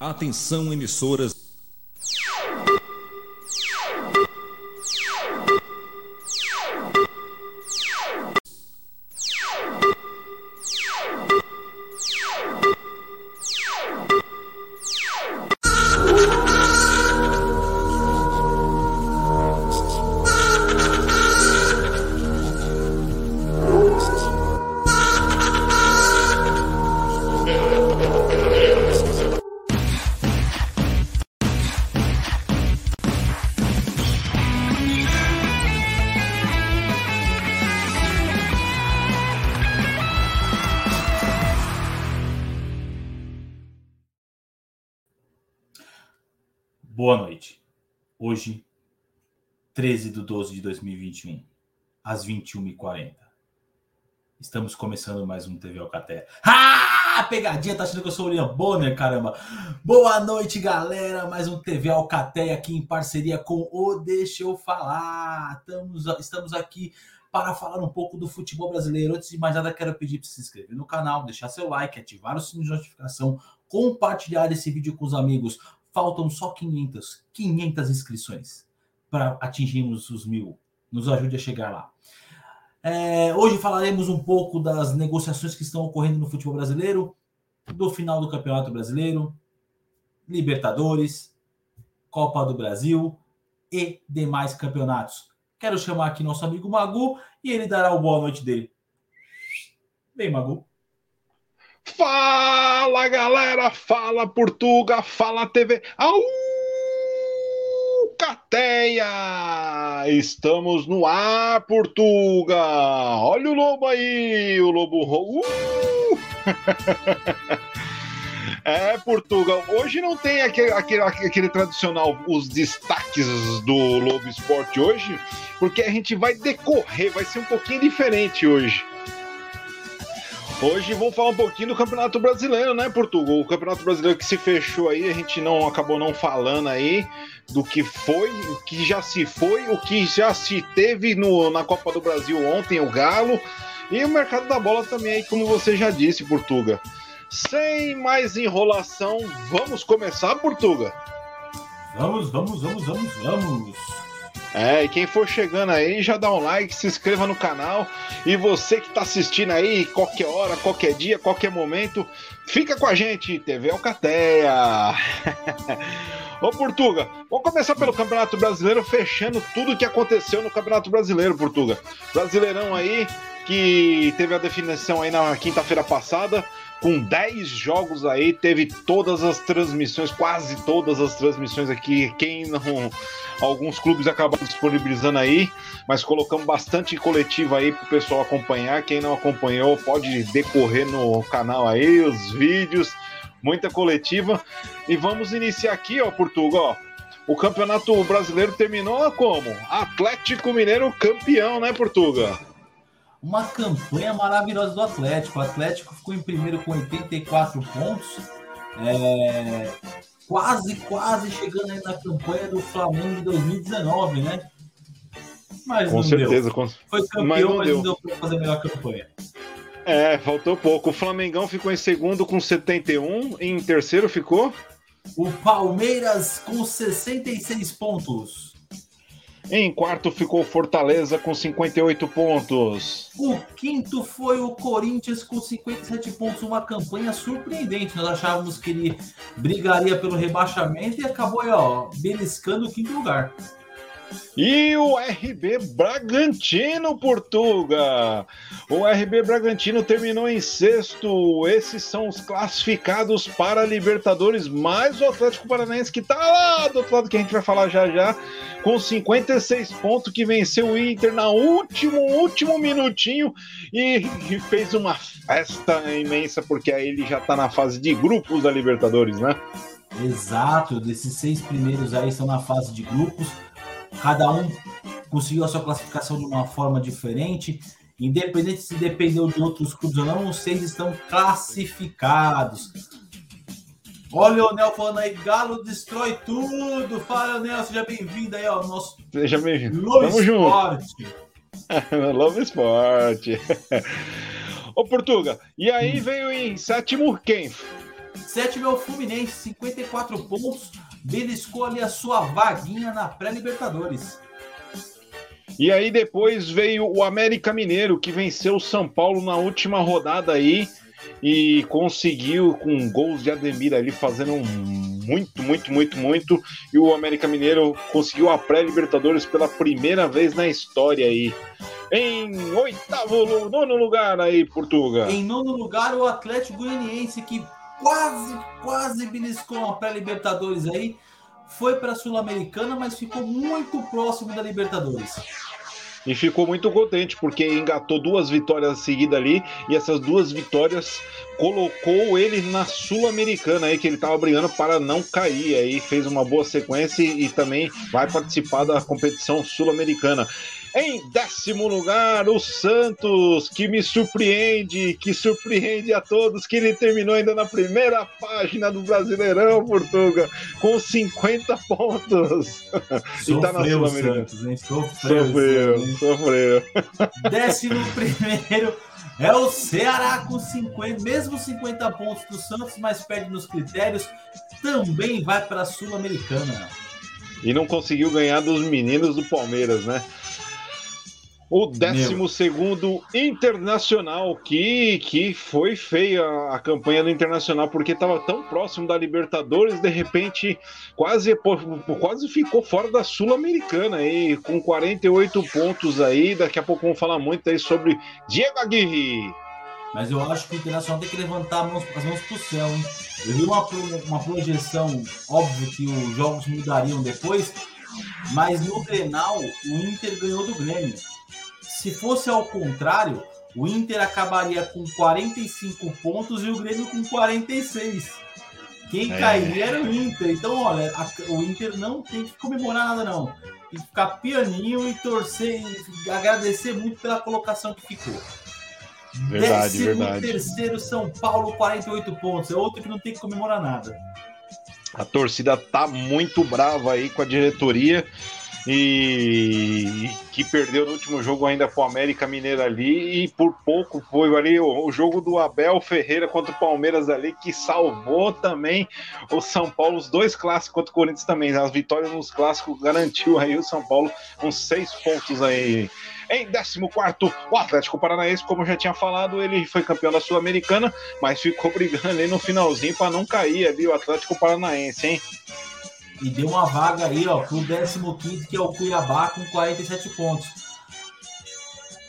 Atenção, emissoras. 12 de 2021, às 21h40. Estamos começando mais um TV Alcaté. Ah! Pegadinha, tá achando que eu sou o William Bonner, caramba. Boa noite, galera. Mais um TV Alcaté aqui em parceria com o Deixa Eu Falar. Estamos, estamos aqui para falar um pouco do futebol brasileiro. Antes de mais nada, quero pedir para se inscrever no canal, deixar seu like, ativar o sininho de notificação, compartilhar esse vídeo com os amigos. Faltam só 500, 500 inscrições para atingirmos os mil. Nos ajude a chegar lá. É, hoje falaremos um pouco das negociações que estão ocorrendo no futebol brasileiro, do final do Campeonato Brasileiro, Libertadores, Copa do Brasil e demais campeonatos. Quero chamar aqui nosso amigo Magu e ele dará o boa noite dele. Bem, Magu. Fala galera, fala Portuga, fala TV. Au! Cateia! Estamos no ar, Portuga! Olha o lobo aí, o lobo. Uh! É, Portugal. Hoje não tem aquele, aquele, aquele tradicional, os destaques do Lobo Esporte hoje, porque a gente vai decorrer, vai ser um pouquinho diferente hoje. Hoje vamos falar um pouquinho do Campeonato Brasileiro, né, Portugal? O Campeonato Brasileiro que se fechou aí, a gente não acabou não falando aí do que foi, o que já se foi, o que já se teve no, na Copa do Brasil ontem, o Galo, e o mercado da bola também aí, como você já disse, Portuga. Sem mais enrolação, vamos começar, Portuga? Vamos, vamos, vamos, vamos, vamos. É, e quem for chegando aí, já dá um like, se inscreva no canal. E você que tá assistindo aí, qualquer hora, qualquer dia, qualquer momento, fica com a gente, TV Alcateia. Ô Portuga, vamos começar pelo Campeonato Brasileiro, fechando tudo que aconteceu no Campeonato Brasileiro, Portuga. Brasileirão aí, que teve a definição aí na quinta-feira passada com 10 jogos aí, teve todas as transmissões, quase todas as transmissões aqui. Quem não. Alguns clubes acabaram disponibilizando aí, mas colocamos bastante coletiva aí pro pessoal acompanhar. Quem não acompanhou pode decorrer no canal aí, os vídeos, muita coletiva. E vamos iniciar aqui, ó, Portugal. O Campeonato Brasileiro terminou como? Atlético Mineiro campeão, né, Portugal? Uma campanha maravilhosa do Atlético. O Atlético ficou em primeiro com 84 pontos, é, quase, quase chegando aí na campanha do Flamengo de 2019, né? Mas com certeza, deu. Com... foi campeão, mas não, mas deu. deu para fazer a melhor campanha. É, faltou pouco. O Flamengão ficou em segundo com 71, e em terceiro ficou? O Palmeiras com 66 pontos. Em quarto ficou Fortaleza com 58 pontos. O quinto foi o Corinthians com 57 pontos, uma campanha surpreendente. Nós achávamos que ele brigaria pelo rebaixamento e acabou aí, ó, beliscando o quinto lugar. E o RB Bragantino, Portuga. O RB Bragantino terminou em sexto. Esses são os classificados para a Libertadores, mais o Atlético Paranaense, que está lá do outro lado, que a gente vai falar já já, com 56 pontos, que venceu o Inter na último, último minutinho e, e fez uma festa imensa, porque aí ele já está na fase de grupos da Libertadores, né? Exato, desses seis primeiros aí estão na fase de grupos cada um conseguiu a sua classificação de uma forma diferente. Independente se dependeu de outros clubes ou não, os seis estão classificados. Olha o Leonel falando aí, Galo destrói tudo. Fala, Leonel, seja bem-vindo aí ao nosso Seja bem-vindo. Tamo Esporte. junto. Love Esporte. Ô, Portuga, e aí veio em sétimo quem? Sétimo é o Fluminense, 54 pontos, beliscou ali a sua vaguinha na pré-Libertadores. E aí depois veio o América Mineiro, que venceu o São Paulo na última rodada aí e conseguiu com gols de Ademir ali fazendo muito, muito, muito, muito. E o América Mineiro conseguiu a pré-Libertadores pela primeira vez na história aí. Em oitavo, nono lugar aí, Portugal. Em nono lugar, o Atlético Goianiense, que quase, quase beliscou a pré-Libertadores aí. Foi para a Sul-Americana, mas ficou muito próximo da Libertadores e ficou muito contente porque engatou duas vitórias seguidas ali e essas duas vitórias colocou ele na Sul-Americana aí que ele estava brigando para não cair aí fez uma boa sequência e, e também vai participar da competição sul-americana. Em décimo lugar, o Santos, que me surpreende, que surpreende a todos, que ele terminou ainda na primeira página do Brasileirão, Portuga, com 50 pontos. Sofreu, e tá na Santos? Sofreu, sofreu, sofreu. Décimo primeiro é o Ceará com 50, mesmo 50 pontos do Santos, mas perde nos critérios, também vai para a Sul-Americana. E não conseguiu ganhar dos meninos do Palmeiras, né? O 12 Internacional, que, que foi feia a campanha do Internacional, porque estava tão próximo da Libertadores, de repente quase, quase ficou fora da Sul-Americana com 48 pontos aí. Daqui a pouco vamos falar muito aí sobre Diego Aguirre. Mas eu acho que o Internacional tem que levantar as mãos, as mãos pro céu, hein? Eu vi uma, uma projeção, óbvio que os jogos mudariam depois, mas no Grenal o Inter ganhou do Grêmio. Se fosse ao contrário, o Inter acabaria com 45 pontos e o Grêmio com 46. Quem é. cairia era o Inter. Então, olha, a, o Inter não tem que comemorar nada, não. Tem que ficar pianinho e torcer e agradecer muito pela colocação que ficou. Verdade, Décimo verdade. terceiro São Paulo, 48 pontos. É outro que não tem que comemorar nada. A torcida tá muito brava aí com a diretoria e que perdeu no último jogo ainda com o América Mineiro ali e por pouco foi ali o, o, jogo do Abel Ferreira contra o Palmeiras ali que salvou também o São Paulo, os dois clássicos contra o Corinthians também, as vitórias nos clássicos garantiu aí o São Paulo uns seis pontos aí. Em 14, o Atlético Paranaense, como eu já tinha falado, ele foi campeão da Sul-Americana, mas ficou brigando ali no finalzinho para não cair ali o Atlético Paranaense, hein? E deu uma vaga aí, ó, pro 15 que é o Cuiabá com 47 pontos.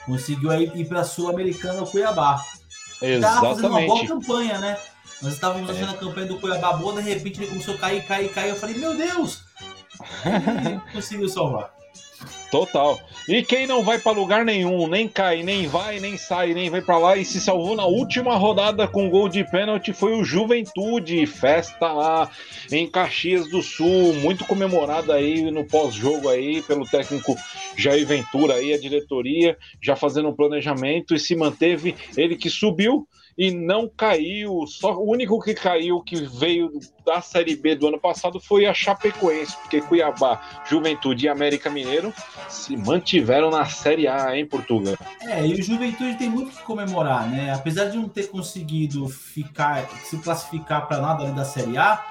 Conseguiu aí ir para a Sul-Americana o Cuiabá. Exatamente. Tava fazendo uma boa campanha, né? Nós estávamos é. achando a campanha do Cuiabá boa, de repente ele começou a cair, cair, cair. Eu falei, meu Deus! conseguiu salvar. Total. E quem não vai para lugar nenhum, nem cai, nem vai, nem sai, nem vai para lá e se salvou na última rodada com gol de pênalti foi o Juventude. Festa lá em Caxias do Sul, muito comemorada aí no pós-jogo aí pelo técnico Jair Ventura aí, a diretoria já fazendo um planejamento e se manteve ele que subiu e não caiu. Só o único que caiu que veio da Série B do ano passado foi a Chapecoense, porque Cuiabá, Juventude e América Mineiro se mantiveram na Série A em Portugal. É, e o Juventude tem muito que comemorar, né? Apesar de não ter conseguido ficar, se classificar para nada da Série A,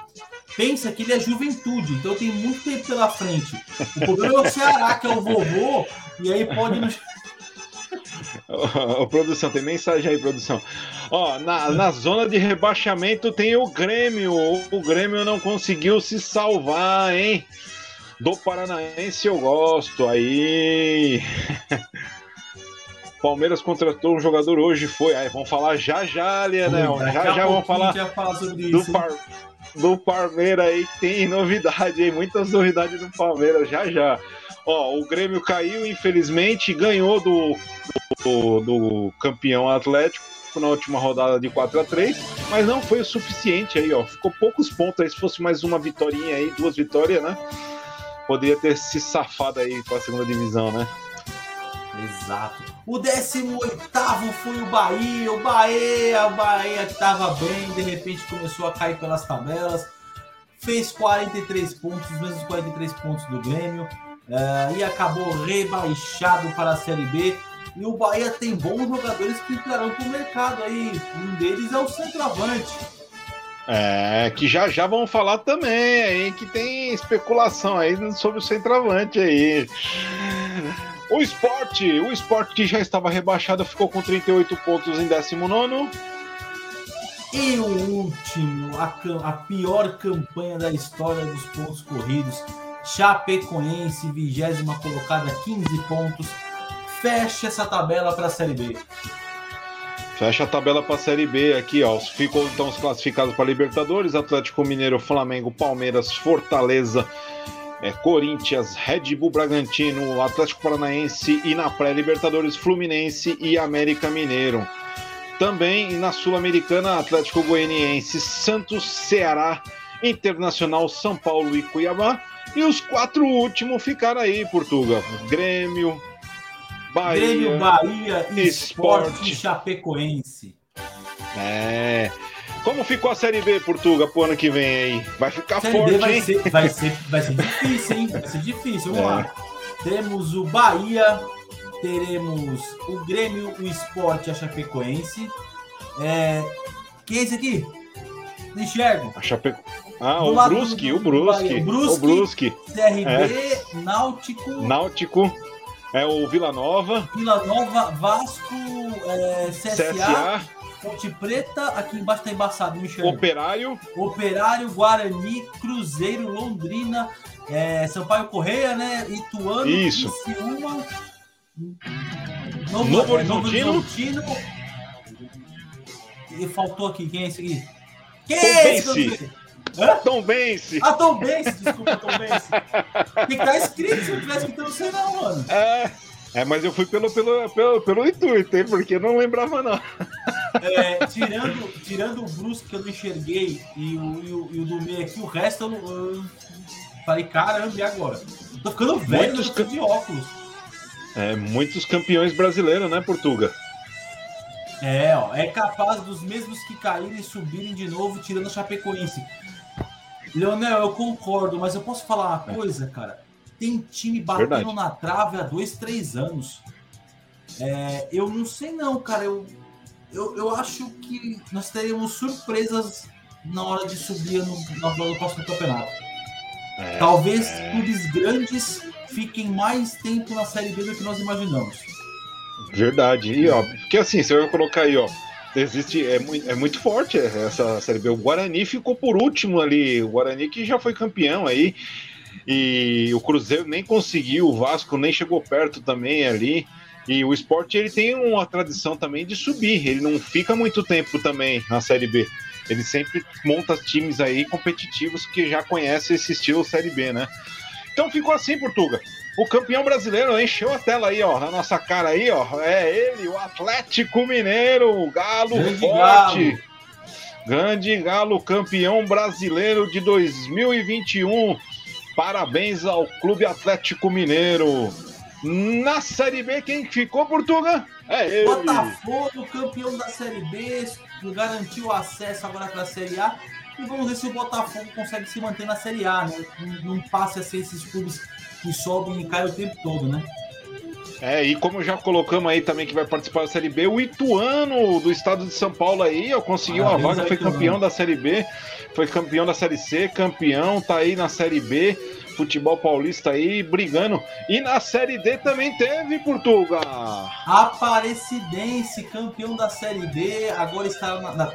pensa que ele é Juventude, então tem muito tempo pela frente. O problema é o Ceará, que é o vovô, e aí pode Ô, produção, tem mensagem aí, produção. Ó, na, na zona de rebaixamento tem o Grêmio. O Grêmio não conseguiu se salvar, hein? Do Paranaense eu gosto. Aí. Palmeiras contratou um jogador hoje, foi. Aí vamos falar já já, Lianel. Já já vamos falar, falar do, par, do Palmeiras aí. Tem novidade aí, muitas novidades do Palmeiras já já. Ó, o Grêmio caiu, infelizmente, ganhou do, do, do campeão Atlético na última rodada de 4 a 3 mas não foi o suficiente aí, ó. Ficou poucos pontos aí. Se fosse mais uma vitória aí, duas vitórias, né? Poderia ter se safado aí para a segunda divisão, né? Exato. O 18 foi o Bahia. O Bahia, o Bahia que estava bem, de repente começou a cair pelas tabelas. Fez 43 pontos, os mesmos 43 pontos do Grêmio uh, e acabou rebaixado para a Série B. E o Bahia tem bons jogadores que entrarão para o mercado aí. Um deles é o centroavante. É, que já já vamos falar também aí, que tem especulação aí sobre o centroavante aí. O esporte, o esporte que já estava rebaixado, ficou com 38 pontos em 19. E o último, a, a, pior campanha da história dos pontos corridos. Chapecoense, vigésima colocada, 15 pontos. Fecha essa tabela para a Série B. Fecha a tabela para a Série B aqui, ó. Ficou então os classificados para Libertadores: Atlético Mineiro, Flamengo, Palmeiras, Fortaleza, é, Corinthians, Red Bull Bragantino, Atlético Paranaense e na pré-Libertadores, Fluminense e América Mineiro. Também na Sul-Americana, Atlético Goianiense, Santos, Ceará, Internacional, São Paulo e Cuiabá. E os quatro últimos ficaram aí, Portugal. Grêmio, Bahia, Grêmio, Bahia, Esporte e Chapecoense. É. Como ficou a Série B, Portuga, pro ano que vem aí? Vai ficar série forte, vai hein? Ser, vai, ser, vai ser difícil, hein? Vai ser difícil, vamos é. lá. Temos o Bahia, teremos o Grêmio, o Esporte e a Chapecoense. É... Quem é esse aqui? Não enxergo. A Chape... Ah, o Brusque, o Brusque. O Brusque, o Brusque. CRB, é. Náutico. Náutico. É o Vila Nova. Vila Nova, Vasco, é, CSA, CSA. Ponte Preta, aqui embaixo tá embaçado, Michel. Operário. Operário, Guarani, Cruzeiro, Londrina, é, Sampaio Correia, né? Ituano, Isso. Criciúma, Novo, Novo Horizontino. Novo E faltou aqui, quem é esse aqui? Quem é esse? Hã? Tom Bense. Ah, Tom Bense, desculpa, Tom Bense. Tem que estar escrito, se eu tivesse escrito, eu não sei não, mano. É, é, mas eu fui pelo, pelo, pelo, pelo intuito, hein, porque eu não lembrava não. É, tirando, tirando o Brusque que eu não enxerguei e o, e o, e o do meio aqui, o resto eu, eu falei, caramba, e agora? Tô ficando velho, Muitos de óculos. É, muitos campeões brasileiros, né, Portuga? É, ó, é capaz dos mesmos que caírem subirem de novo, tirando a Chapecoense. Leonel, eu concordo, mas eu posso falar uma é. coisa, cara? Tem time batendo Verdade. na trave há dois, três anos. É, eu não sei não, cara. Eu, eu, eu acho que nós teremos surpresas na hora de subir no, no, no próximo campeonato. É, Talvez é... clubes grandes fiquem mais tempo na Série B do que nós imaginamos. Verdade. E ó, porque assim, você vai colocar aí, ó. Existe, é, é muito forte essa Série B. O Guarani ficou por último ali. O Guarani que já foi campeão aí. E o Cruzeiro nem conseguiu, o Vasco nem chegou perto também ali. E o esporte ele tem uma tradição também de subir. Ele não fica muito tempo também na Série B. Ele sempre monta times aí competitivos que já conhecem esse estilo Série B, né? Então ficou assim, Portuga. O campeão brasileiro encheu a tela aí, ó, na nossa cara aí, ó. É ele, o Atlético Mineiro, o Galo Grande forte. Galo. Grande Galo, campeão brasileiro de 2021. Parabéns ao Clube Atlético Mineiro. Na Série B, quem ficou, Portuga? É ele. Botafogo, campeão da Série B, garantiu acesso agora para a Série A. E vamos ver se o Botafogo consegue se manter na Série A, né? Não, não passe a ser esses clubes que sobem e caem o tempo todo, né? É, e como já colocamos aí também que vai participar da Série B, o Ituano do estado de São Paulo aí, ó, conseguiu uma vaga, foi campeão da Série B, foi campeão da Série C, campeão, tá aí na Série B, futebol paulista aí brigando. E na Série D também teve Portugal. Aparecidense, campeão da Série D, agora está na, na,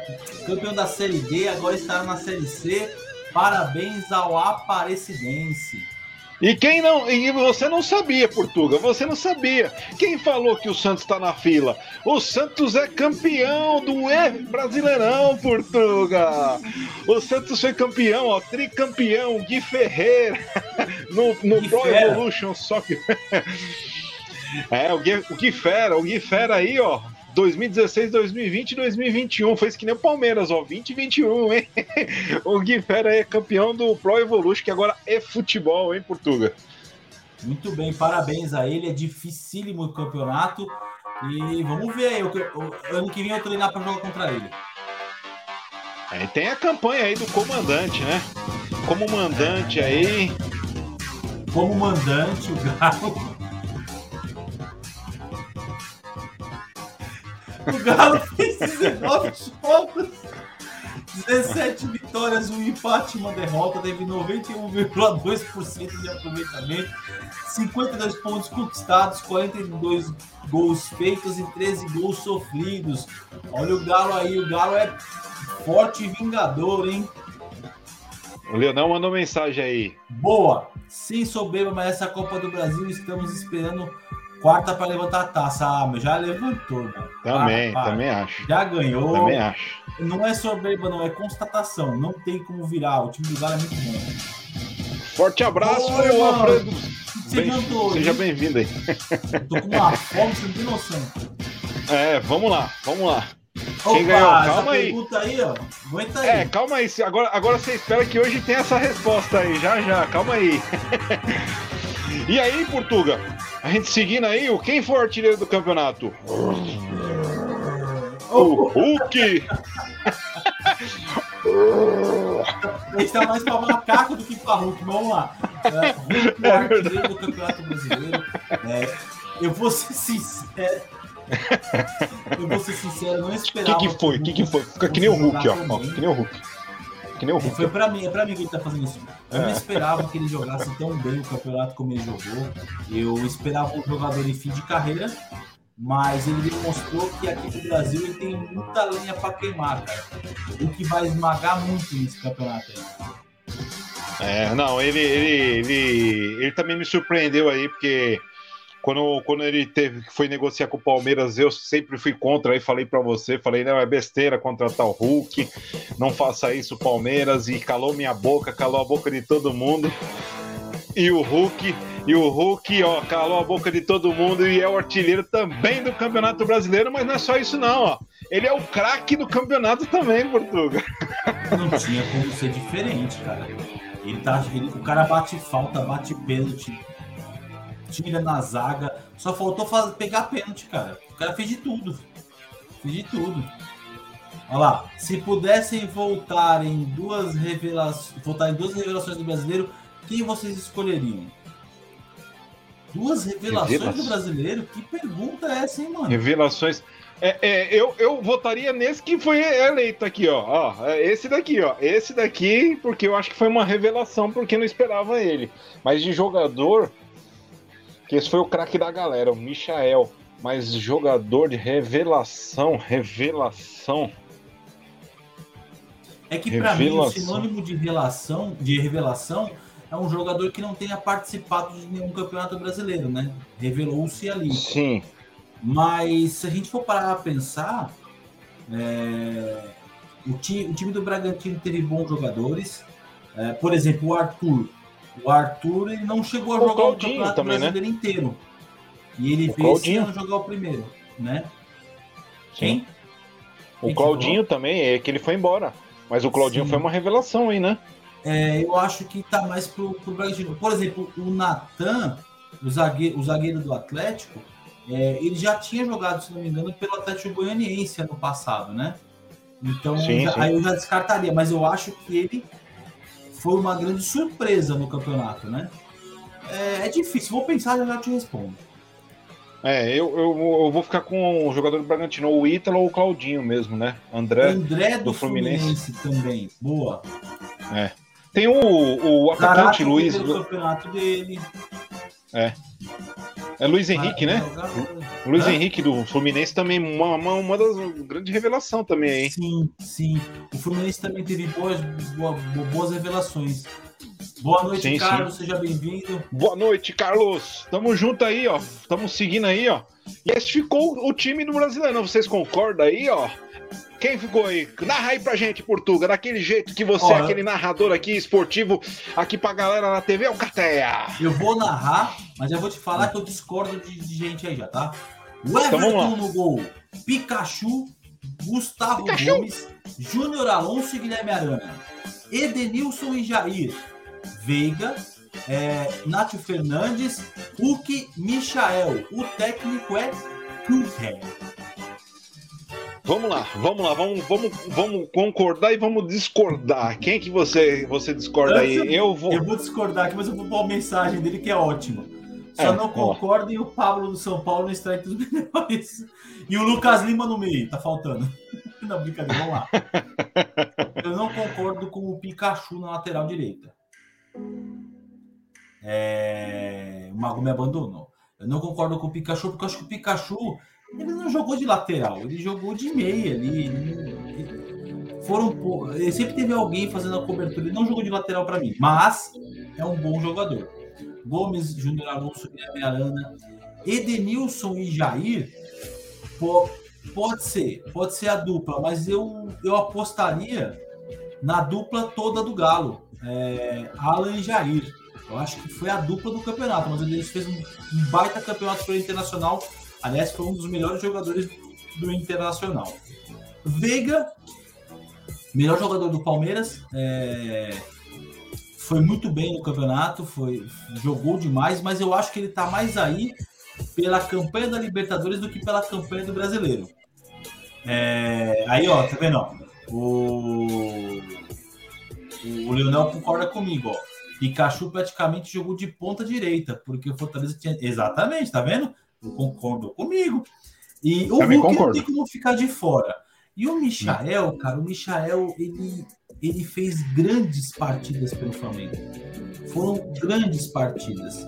campeão da Série D, agora está na Série C. Parabéns ao Aparecidense. E quem não. E você não sabia, Portuga, você não sabia. Quem falou que o Santos está na fila? O Santos é campeão do e Brasileirão, Portuga. O Santos foi campeão, ó, tricampeão, Gui Ferreira, no, no Pro Evolution Soccer. É, o Gui, o Gui Fera, o Gui Fera aí, ó, 2016, 2020 e 2021. Fez que nem o Palmeiras, ó. 2021, hein? o Gui Fera é campeão do Pro Evolution, que agora é futebol, hein, Portuga? Muito bem, parabéns a ele. É dificílimo o campeonato. E vamos ver aí. Ano que vem eu treinar para jogar contra ele. É, tem a campanha aí do comandante, né? Como mandante aí. Como mandante, o Galo O Galo fez 19 jogos, 17 vitórias, um empate e uma derrota, teve 91,2% de aproveitamento, 52 pontos conquistados, 42 gols feitos e 13 gols sofridos. Olha o Galo aí, o Galo é forte e vingador, hein? O Leonel mandou mensagem aí. Boa! Sim, soberba, mas essa Copa do Brasil estamos esperando quarta para levantar a taça. Ah, meu, já levantou, mano. Também, para, para. também acho. Já ganhou. Também acho. Não é soberba, não, é constatação. Não tem como virar. O time do Galo é muito bom. Forte abraço, Oi, meu Alfredo. Bem, seja bem-vindo aí. Tô com uma fome, você não tem noção. É, vamos lá, vamos lá. Opa, Quem ganhou? Calma aí. aí ó. Aguenta aí. É, calma aí. Agora, agora você espera que hoje tenha essa resposta aí. Já, já. Calma aí. e aí, Portuga? A gente seguindo aí, o quem foi o artilheiro do campeonato? O Hulk! Ele está mais para macaco do que para Hulk. Vamos lá. É, Hulk é o artilheiro do campeonato brasileiro. É, eu vou ser sincero. Eu vou ser sincero, não esperava. O que, que foi? O que, que foi? Fica que nem o Hulk, ó. ó. Que nem o Hulk. Que nem o Hulk. Foi pra mim, é pra mim que ele tá fazendo isso. Eu é. não esperava que ele jogasse tão bem o campeonato como ele jogou. Eu esperava um jogador em fim de carreira, mas ele demonstrou que aqui no Brasil ele tem muita lenha para queimar, cara. O que vai esmagar muito nesse campeonato aí. É, não, ele, ele, ele, ele também me surpreendeu aí, porque quando, quando ele teve, foi negociar com o Palmeiras, eu sempre fui contra, aí falei para você, falei, não, é besteira contratar o Hulk, não faça isso, Palmeiras, e calou minha boca, calou a boca de todo mundo. E o Hulk, e o Hulk, ó, calou a boca de todo mundo e é o artilheiro também do Campeonato Brasileiro, mas não é só isso não, ó. Ele é o craque do campeonato também, Portugal. Não tinha como ser diferente, cara. Ele tá, ele, o cara bate falta, bate pênalti, tira na zaga. Só faltou fazer, pegar pênalti, cara. O cara fez de tudo. Fez de tudo. Olha lá. Se pudessem voltar em duas revelações. Voltar em duas revelações do brasileiro, quem vocês escolheriam? Duas revelações Revelação. do brasileiro? Que pergunta é essa, hein, mano? Revelações. É, é, eu, eu votaria nesse que foi eleito aqui, ó. ó. É esse daqui, ó. Esse daqui, porque eu acho que foi uma revelação, porque não esperava ele. Mas de jogador, que esse foi o craque da galera, o Michael. Mas jogador de revelação, revelação. É que para mim o sinônimo de relação, de revelação, é um jogador que não tenha participado de nenhum campeonato brasileiro, né? Revelou-se ali. Sim. Mas se a gente for parar a pensar, é... o, time, o, time, do Bragantino teve bons jogadores. É, por exemplo, o Arthur o Arthur ele não chegou a o jogar Claudinho o campeonato também, né? brasileiro né? inteiro. E ele o veio jogar o primeiro, né? Quem? O Quem Claudinho também, é que ele foi embora. Mas o Claudinho Sim. foi uma revelação aí, né? É, eu acho que tá mais pro, pro Bragantino. Por exemplo, o Natan, o zagueiro, o zagueiro do Atlético, é, ele já tinha jogado, se não me engano, pelo Atlético Goianiense ano passado, né? Então, sim, já, sim. aí eu já descartaria, mas eu acho que ele foi uma grande surpresa no campeonato, né? É, é difícil, vou pensar e já te respondo. É, eu, eu, eu, vou ficar com o jogador do Bragantino, o Ítalo ou o Claudinho mesmo, né? André, André do, do Fluminense. Fluminense. também, boa. É. Tem o, o atacante Luiz. O campeonato dele. É. É Luiz Henrique, né? O Luiz Henrique do Fluminense também, uma, uma, uma das grandes revelações também, hein? Sim, sim. O Fluminense também teve boas, boas, boas revelações. Boa noite, sim, Carlos, sim. seja bem-vindo. Boa noite, Carlos. Tamo junto aí, ó. Tamo seguindo aí, ó. E esse ficou o time do Brasileirão. Vocês concordam aí, ó? Quem ficou aí? Narra aí pra gente, Portuga, daquele jeito que você é aquele narrador aqui, esportivo, aqui pra galera na TV, é o Cateia. Eu vou narrar, mas eu vou te falar que eu discordo de, de gente aí já, tá? O então Everton então no gol, Pikachu, Gustavo Pikachu. Gomes, Júnior Alonso e Guilherme Arana, Edenilson e Jair, Veiga, é, Nátio Fernandes, Hulk, Michael. O técnico é Kuhn. Vamos lá, vamos lá, vamos, vamos, vamos concordar e vamos discordar. Quem que você, você discorda aí? Eu vou. Eu vou discordar aqui, mas eu vou pôr a mensagem dele que é ótima. Só é, não concordo e o Pablo do São Paulo no strike dos melhores. E o Lucas Lima no meio, tá faltando. Não, brincadeira, vamos lá. eu não concordo com o Pikachu na lateral direita. É... O Mago me abandonou. Eu não concordo com o Pikachu, porque eu acho que o Pikachu ele não jogou de lateral, ele jogou de meia ali. Foram, ele sempre teve alguém fazendo a cobertura, ele não jogou de lateral para mim, mas é um bom jogador. Gomes, Júnior Alonso, Guilherme Arana, Edenilson e Jair, pô, pode ser, pode ser a dupla, mas eu, eu apostaria na dupla toda do Galo, é, Alan e Jair. Eu acho que foi a dupla do campeonato, mas ele fez um, um baita campeonato pelo Internacional. Aliás, foi um dos melhores jogadores do Internacional. Veiga, melhor jogador do Palmeiras, é, foi muito bem no campeonato, foi jogou demais, mas eu acho que ele está mais aí pela campanha da Libertadores do que pela campanha do Brasileiro. É, aí, ó, tá vendo? Ó, o, o Leonel concorda comigo, ó. Pikachu praticamente jogou de ponta direita, porque o Fortaleza tinha. Exatamente, tá vendo? Eu concordo comigo. E o Também Hulk não tem como ficar de fora. E o Michael, cara, o Michael, ele, ele fez grandes partidas pelo Flamengo. Foram grandes partidas.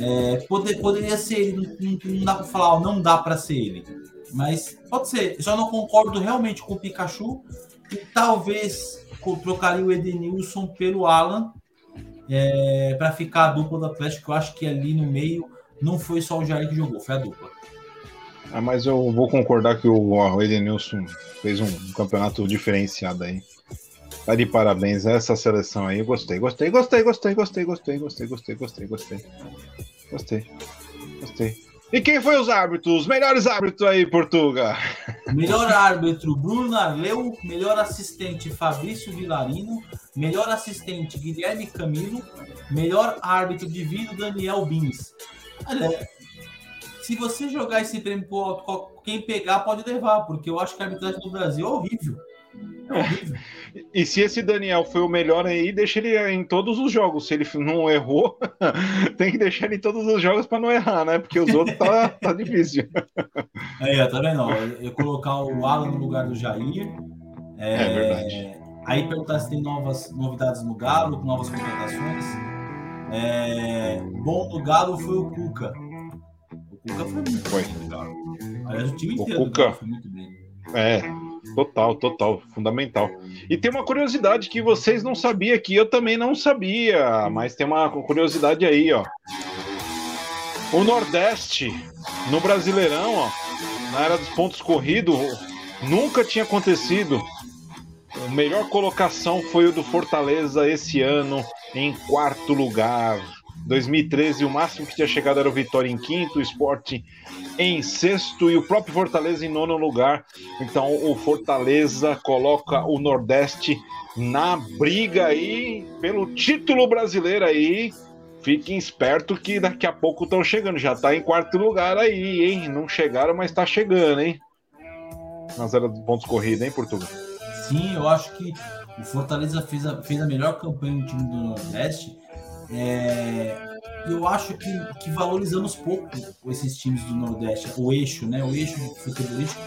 É, poder, poderia ser ele, não, não dá para falar, não dá para ser ele. Mas pode ser. Eu só não concordo realmente com o Pikachu. E talvez trocaria o Edenilson pelo Alan é, para ficar a dupla do Atlético. Eu acho que ali no meio não foi só o Jair que jogou, foi a dupla. Ah, mas eu vou concordar que o Edenilson fez um campeonato diferenciado aí. Tá de parabéns a essa seleção aí. Gostei, gostei, gostei, gostei, gostei, gostei, gostei, gostei, gostei, gostei. Gostei. Gostei. E quem foi os árbitros? Os melhores árbitros aí, Portuga. Melhor árbitro, Bruno Arleu. Melhor assistente, Fabrício Vilarino. Melhor assistente, Guilherme Camilo. Melhor árbitro de vídeo, Daniel Bins. Olha, se você jogar esse prêmio pro alto, quem pegar pode levar, porque eu acho que a arbitragem do Brasil é horrível. E se esse Daniel foi o melhor aí, deixa ele em todos os jogos. Se ele não errou, tem que deixar ele em todos os jogos para não errar, né? Porque os outros tá, tá difícil. Aí, tá vendo? Eu colocar o Alan no lugar do Jair. É, é verdade. Aí perguntar se tem novas novidades no Galo, novas contratações. É, bom do Galo foi o Cuca. O Cuca foi muito foi. bem no Galo. Aliás, o time inteiro o Cuca... foi muito bem. É, Total, total, fundamental. E tem uma curiosidade que vocês não sabiam, que eu também não sabia, mas tem uma curiosidade aí, ó. O Nordeste, no Brasileirão, ó, na era dos pontos corridos, nunca tinha acontecido. A melhor colocação foi o do Fortaleza esse ano, em quarto lugar. 2013, o máximo que tinha chegado era o Vitória em quinto, o Sport em sexto e o próprio Fortaleza em nono lugar. Então o Fortaleza coloca o Nordeste na briga aí pelo título brasileiro aí. Fiquem espertos que daqui a pouco estão chegando. Já está em quarto lugar aí, hein? Não chegaram, mas está chegando, hein? Na zero de pontos corrida, hein, Portugal? Sim, eu acho que o Fortaleza fez a, fez a melhor campanha do time do Nordeste. É, eu acho que, que valorizamos pouco esses times do Nordeste, o eixo, né? O eixo futebolístico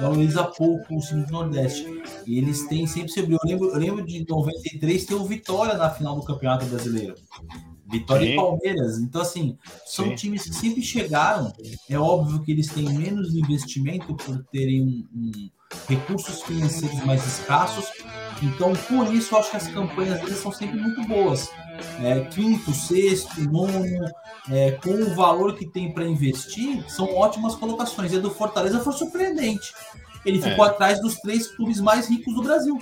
valoriza pouco os times do Nordeste. E eles têm sempre sobre. Eu lembro, eu lembro de 93 ter o Vitória na final do Campeonato Brasileiro. Vitória Sim. e Palmeiras. Então, assim, são Sim. times que sempre chegaram. É óbvio que eles têm menos investimento por terem um, um, recursos financeiros mais escassos. Então, por isso, acho que as campanhas deles são sempre muito boas é, quinto, sexto, nono, é, com o valor que tem para investir, são ótimas colocações. E a do Fortaleza foi surpreendente. Ele ficou é. atrás dos três clubes mais ricos do Brasil.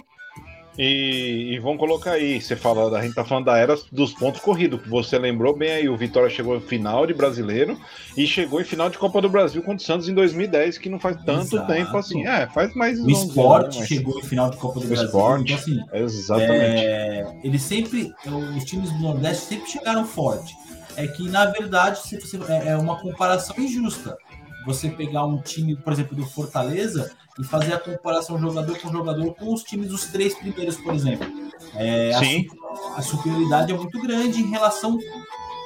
E, e vamos colocar aí, você fala, a gente tá falando da era dos pontos corridos, você lembrou bem aí, o Vitória chegou em final de brasileiro e chegou em final de Copa do Brasil contra o Santos em 2010, que não faz tanto Exato. tempo assim. É, faz mais. O esporte né, chegou em final de Copa do o Brasil. Esporte, então, assim, exatamente. É, eles sempre, os times do Nordeste sempre chegaram forte. É que, na verdade, é, é uma comparação injusta você pegar um time, por exemplo, do Fortaleza e fazer a comparação jogador com jogador com os times dos três primeiros, por exemplo. É, Sim. A, a, superioridade é muito grande em relação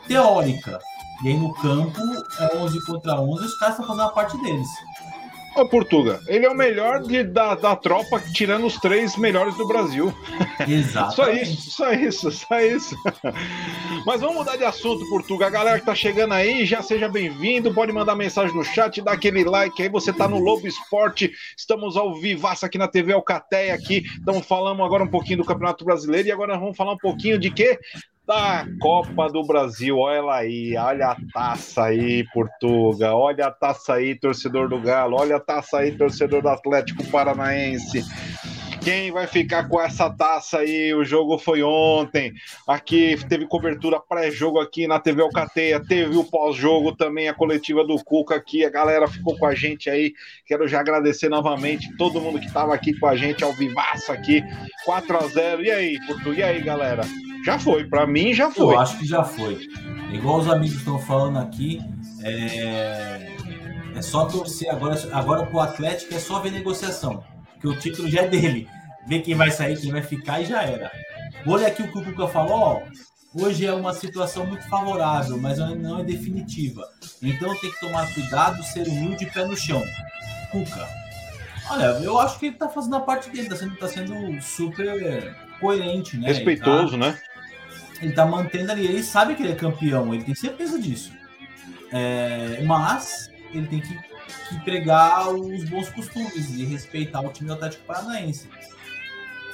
teórica. E aí no campo é 11 contra 11 os caras estão fazendo a parte deles. Ô, Portuga, ele é o melhor de, da, da tropa, tirando os três melhores do Brasil. Exato. só isso, só isso, só isso. Mas vamos mudar de assunto, Portuga. A galera que tá chegando aí, já seja bem-vindo. Pode mandar mensagem no chat, dar aquele like aí. Você tá no Lobo Esporte. Estamos ao vivaço aqui na TV Alcateia aqui. Então falamos agora um pouquinho do Campeonato Brasileiro e agora vamos falar um pouquinho de quê? Da Copa do Brasil. Olha ela aí, olha a taça aí, Portuga. Olha a taça aí, torcedor do Galo. Olha a taça aí, torcedor do Atlético Paranaense. Quem vai ficar com essa taça aí? O jogo foi ontem. Aqui teve cobertura pré-jogo aqui na TV Alcateia. Teve o pós-jogo também, a coletiva do Cuca aqui. A galera ficou com a gente aí. Quero já agradecer novamente todo mundo que estava aqui com a gente ao vivaço aqui. 4 a 0 E aí, Portuga? E aí, galera? Já foi, para mim já foi. Eu acho que já foi. Igual os amigos estão falando aqui, é, é só torcer agora, agora pro Atlético é só ver negociação, que o título já é dele. Ver quem vai sair, quem vai ficar e já era. Olha aqui o que o Cuca falou, ó, hoje é uma situação muito favorável, mas não é definitiva. Então tem que tomar cuidado, ser humilde e pé no chão. Cuca. Olha, eu acho que ele tá fazendo a parte dele, tá sendo, tá sendo super coerente, né? Respeitoso, tá, né? ele tá mantendo ali, ele sabe que ele é campeão, ele tem certeza disso. É, mas ele tem que, que pregar os bons costumes e respeitar o time do Atlético Paranaense.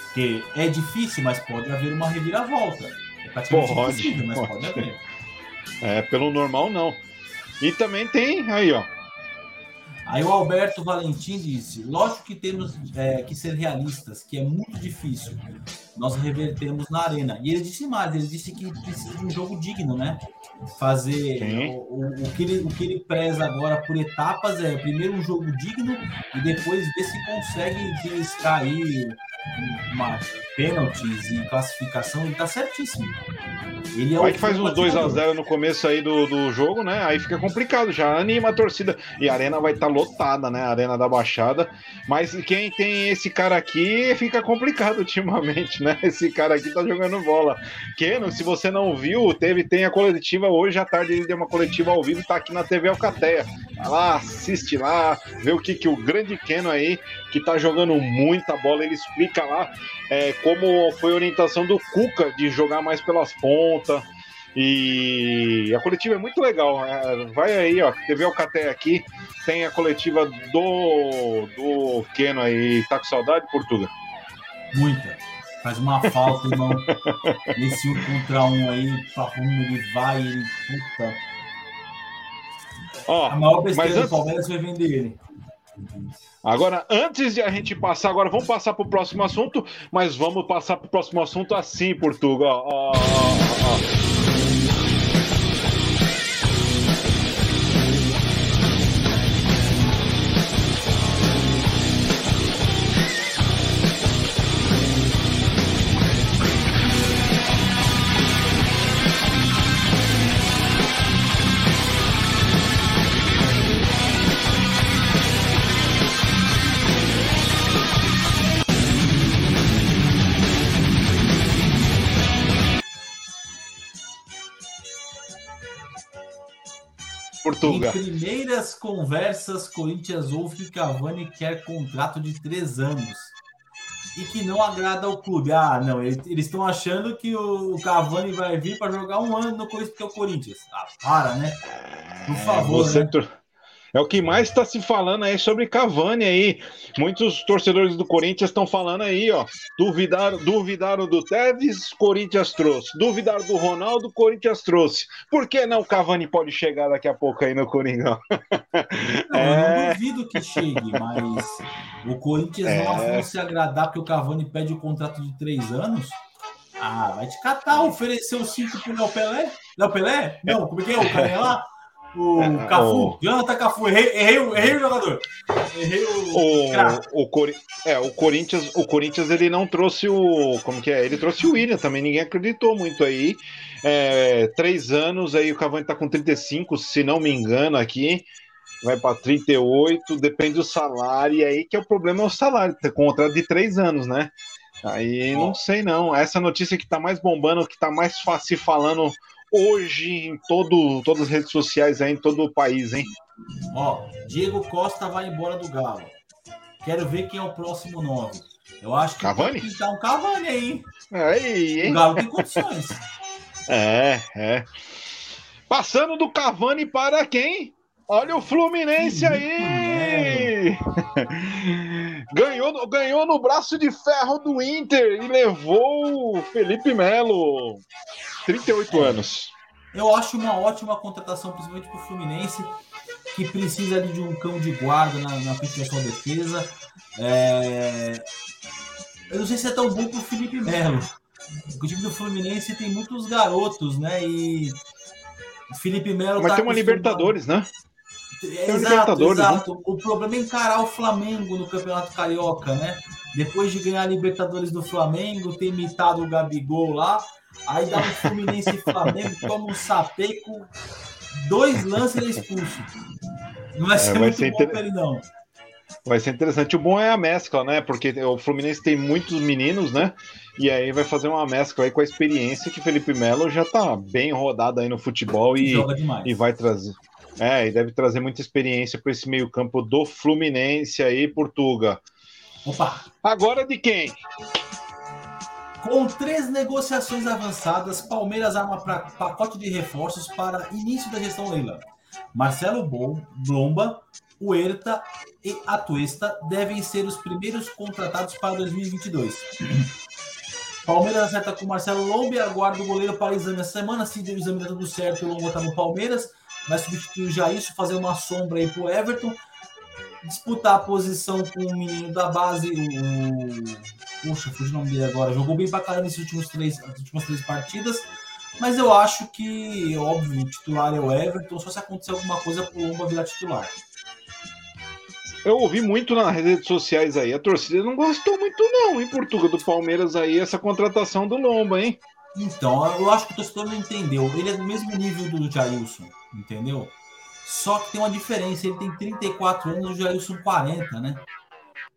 Porque é difícil, mas pode haver uma reviravolta. É praticamente pode, impossível, mas pode. pode haver. É, pelo normal não. E também tem aí, ó. Aí o Alberto Valentim disse: lógico que temos é, que ser realistas, que é muito difícil. Nós revertemos na arena. E ele disse mais: ele disse que precisa de um jogo digno, né? Fazer o, o, o, que ele, o que ele preza agora por etapas é primeiro um jogo digno e depois ver se consegue beliscar aí uma pênaltis e classificação. Ele tá certíssimo. Ele é Vai que faz uns 2 a 0 no começo aí do, do jogo, né? Aí fica complicado, já anima a torcida. E a arena vai estar tá lotada, né? A arena da Baixada. Mas quem tem esse cara aqui fica complicado ultimamente, né? Esse cara aqui tá jogando bola. Keno, se você não viu, teve, tem a coletiva hoje à tarde, ele deu uma coletiva ao vivo, tá aqui na TV Alcateia. Vai lá, assiste lá, vê o que, que o grande Keno aí, que tá jogando muita bola, ele explica lá é, como foi a orientação do Cuca de jogar mais pelas pontas. E a coletiva é muito legal. É, vai aí, ó. TV Alcaté aqui. Tem a coletiva do, do Keno aí. Tá com saudade, Portuga? Muita. Faz uma falta, irmão. Esse um contra um aí, pra rumo ele vai, ele. Puta. Ó, a maior besteira do Palmeiras foi vender ele. Agora, antes de a gente passar, agora vamos passar para o próximo assunto, mas vamos passar para o próximo assunto assim, Portugal. Ó, ó, ó, Portuga. Em primeiras conversas, Corinthians ouve que Cavani quer contrato de três anos e que não agrada ao clube. Ah, não, eles estão achando que o Cavani vai vir para jogar um ano no Corinthians, porque é o Corinthians. Ah, para, né? Por favor. Você, né? É o que mais está se falando aí sobre Cavani aí. Muitos torcedores do Corinthians estão falando aí, ó. Duvidaram, duvidaram do Tevez, Corinthians trouxe. Duvidaram do Ronaldo, Corinthians trouxe. Por que não Cavani pode chegar daqui a pouco aí no Coringão? Não, é... eu não é. duvido que chegue, mas o Corinthians é... não vai se agradar porque o Cavani pede o um contrato de três anos. Ah, vai te catar, ofereceu cinco pro Léo Pelé? Léo Pelé? Não, como é que é o cara lá? O é, Cafu, o... Jonathan Cafu, errei, errei, errei o jogador. Errei o. O, o, Cori... é, o Corinthians, o Corinthians ele não trouxe o. Como que é? Ele trouxe o William também, ninguém acreditou muito aí. É, três anos, aí o Cavani tá com 35, se não me engano, aqui. Vai para 38, depende do salário, e aí que é o problema é o salário, ter contrato de três anos, né? Aí não sei não. Essa notícia que tá mais bombando, que tá mais fácil falando hoje em todo, todas as redes sociais aí, em todo o país, hein? Ó, Diego Costa vai embora do Galo. Quero ver quem é o próximo nove. Eu acho que Cavani? tem que um Cavani aí, hein? Aí, O hein? Galo tem condições. É, é. Passando do Cavani para quem? Olha o Fluminense aí! ganhou, no- ganhou no braço de ferro do Inter e levou o Felipe Melo. 38 anos. Eu acho uma ótima contratação, principalmente para o Fluminense, que precisa ali de um cão de guarda na, na da sua defesa. É, Eu não sei se é tão bom para o Felipe Melo. O time do Fluminense tem muitos garotos, né? E o Felipe Melo Mas tá tem uma Libertadores, né? É, exato, né? exato. O problema é encarar o Flamengo no Campeonato Carioca, né? Depois de ganhar a Libertadores do Flamengo, ter imitado o Gabigol lá, aí dá um Fluminense e Flamengo, toma um sapeco, dois lances ele é expulso. Não vai ser vai muito ser bom inter- pra ele, não. Vai ser interessante. O bom é a mescla, né? Porque o Fluminense tem muitos meninos, né? E aí vai fazer uma mescla aí com a experiência que o Felipe Melo já tá bem rodado aí no futebol e, e vai trazer. É, e deve trazer muita experiência para esse meio-campo do Fluminense aí, Portuga. Opa! Agora de quem? Com três negociações avançadas, Palmeiras arma pra, pacote de reforços para início da gestão Leila. Marcelo Bom, Blomba, Huerta e Atuesta devem ser os primeiros contratados para 2022. Palmeiras acerta com Marcelo Lomba e aguarda o goleiro para exame essa semana. Se o exame der tudo certo, o Lomba está no Palmeiras. Vai substituir o Jair, fazer uma sombra aí pro Everton. Disputar a posição com o menino da base, o. Puxa, fugiu o nome dele agora. Jogou bem pra caramba nesses últimos três, últimas três partidas. Mas eu acho que, óbvio, o titular é o Everton, só se acontecer alguma coisa pro Lomba virar titular. Eu ouvi muito nas redes sociais aí. A torcida não gostou muito, não, em Portugal do Palmeiras aí, essa contratação do Lomba, hein? Então, eu acho que o torcedor não entendeu. Ele é do mesmo nível do Jailson, entendeu? Só que tem uma diferença. Ele tem 34 anos, o Jailson 40, né?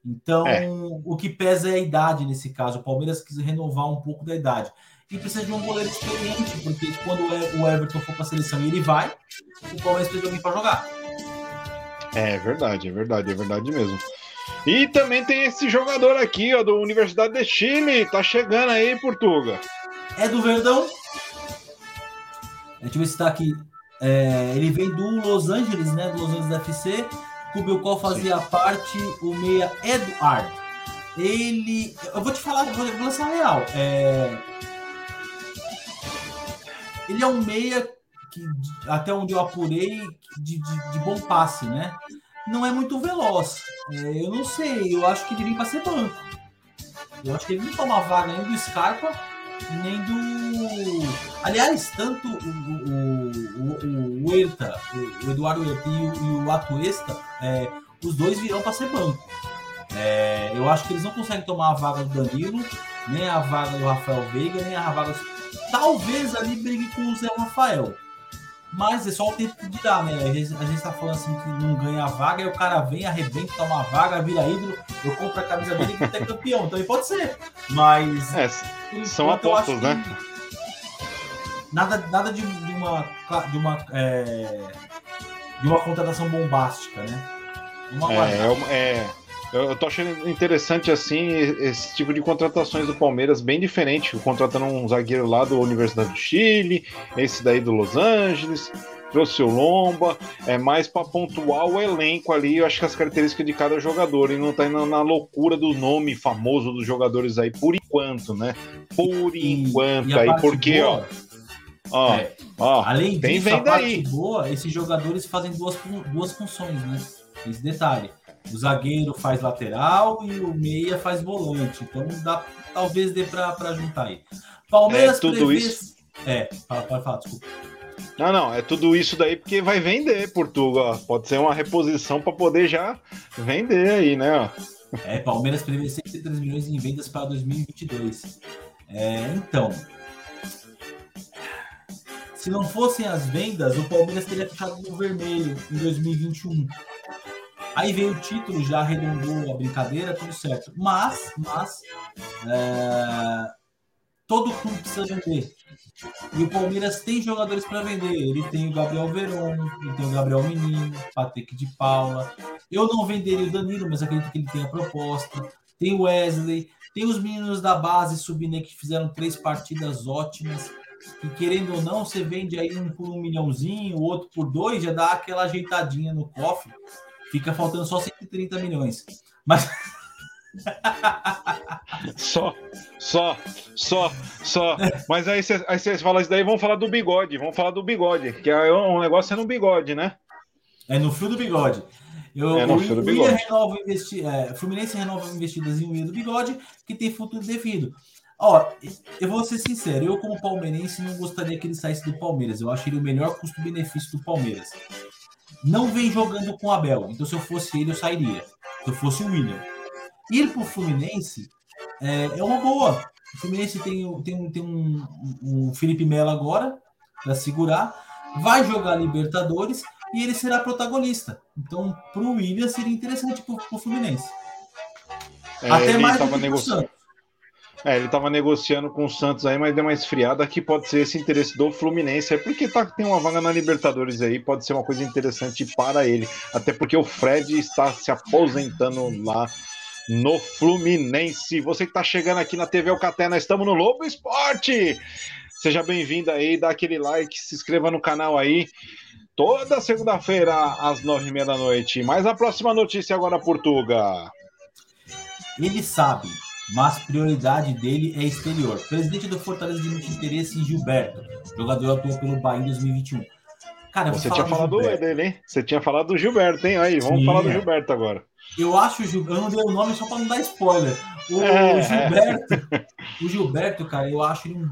Então, É. o que pesa é a idade nesse caso. O Palmeiras quis renovar um pouco da idade. E precisa de um goleiro experiente, porque quando o E- o Everton for para a seleção e ele vai, o Palmeiras precisa de alguém para jogar. É verdade, é verdade, é verdade mesmo. E também tem esse jogador aqui, ó, do Universidade de Chile, tá chegando aí, Portuga. É do Verdão. Deixa eu ver se tá aqui. É, ele vem do Los Angeles, né? Do Los Angeles FC, clube o qual fazia parte o meia Eduard. Ele. Eu vou te falar, vou vou lançar a real. É, ele é um meia que, até onde eu apurei, de, de- de bom passe, né? Não é muito veloz. É, eu não sei, eu acho que ele vem para ser banco. Eu acho que ele não toma vaga nem do Scarpa, nem do. Aliás, tanto o, o, o, o o, Eduardo Huerta e o, e o Atuesta, é, os dois virão para ser banco. É, eu acho que eles não conseguem tomar a vaga do Danilo, nem a vaga do Rafael Veiga, nem a vaga. Talvez ali brigue com o Zé Rafael. Mas é só o tempo que dirá, né? A gente, gente tá falando assim que não ganha a vaga, aí o cara vem, arrebenta, toma a vaga, vira ídolo, eu compro a camisa dele e é campeão. Também pode ser. Mas É, São apostas, né? Nada, nada de, de uma de uma é, de uma contratação bombástica, né? Vamos é, é, uma- é, eu eu tô achando interessante, assim, esse tipo de contratações do Palmeiras, bem diferente. Contratando um zagueiro lá do Universidade do Chile, esse daí do Los Angeles, trouxe o Lomba, é mais para pontuar o elenco ali, eu acho que as características de cada jogador, e não tá indo na loucura do nome famoso dos jogadores aí, por enquanto, né? Por E- enquanto, e aí, porque, boa, ó, ó, é, ó, além tem disso, a venda parte boa, esses jogadores fazem duas, duas funções, né? Esse detalhe. O zagueiro faz lateral e o meia faz volante. Então dá, talvez dê para juntar aí. Palmeiras É, tudo prevê- isso. É, pode falar, desculpa. Não, não, é tudo isso daí porque vai vender, Portugal. Pode ser uma reposição para poder já vender aí, né? É, Palmeiras prevê 103 milhões em vendas para 2022. É, então, se não fossem as vendas, o Palmeiras teria fechado no vermelho em 2021. Aí veio o título, já arredondou a brincadeira, tudo certo. Mas, mas, é, todo clube precisa vender. E o Palmeiras tem jogadores para vender. Ele tem o Gabriel Veron, ele tem o Gabriel Menino, Patrick de Paula. Eu não venderia o Danilo, mas acredito que ele tem a proposta. Tem o Wesley, tem os meninos da base Subine que fizeram três partidas ótimas. E querendo ou não, você vende aí um por um milhãozinho, o outro por dois, já dá aquela ajeitadinha no cofre. Fica faltando só 130 milhões. Mas. só, só, só, só. Mas aí vocês falam isso daí, vamos falar do bigode, vamos falar do bigode, que é um negócio é no bigode, né? É no fio do bigode. Eu, é no fio do bigode. Renova investi, é, Fluminense renova investidas em William do bigode, que tem futuro devido. Ó, eu vou ser sincero, eu como palmeirense não gostaria que ele saísse do Palmeiras. Eu acho ele o melhor custo-benefício do Palmeiras. Não vem jogando com o Abel, então se eu fosse ele eu sairia. Se eu fosse o William. Ir para o Fluminense é, é, uma boa. O Fluminense tem, tem, tem um, um Felipe Melo agora para segurar, vai jogar Libertadores e ele será protagonista. Então, para o William seria interessante para o Fluminense. É, Até mais do que negociando. É, ele estava negociando com o Santos aí, mas deu uma esfriada que pode ser esse interesse do Fluminense. É porque tá, tem uma vaga na Libertadores aí, pode ser uma coisa interessante para ele. Até porque o Fred está se aposentando lá no Fluminense. Você que está chegando aqui na TV Alcaté, nós estamos no Lobo Esporte. Seja bem-vindo aí, dá aquele like, se inscreva no canal aí. Toda segunda-feira, às nove e meia da noite. Mas a próxima notícia agora, Portuga. Ele sabe, mas prioridade dele é exterior. Presidente do Fortaleza de muito interesse em Gilberto. Jogador atuou pelo Bahia em 2021. Cara, Você tinha falado dele, hein? Você tinha falado do Gilberto, hein? Aí, vamos Sim, falar do Gilberto agora. Eu acho o Gilberto, eu não dei o nome só para não dar spoiler. O, é, Gilberto, é. o Gilberto, cara, eu acho ele um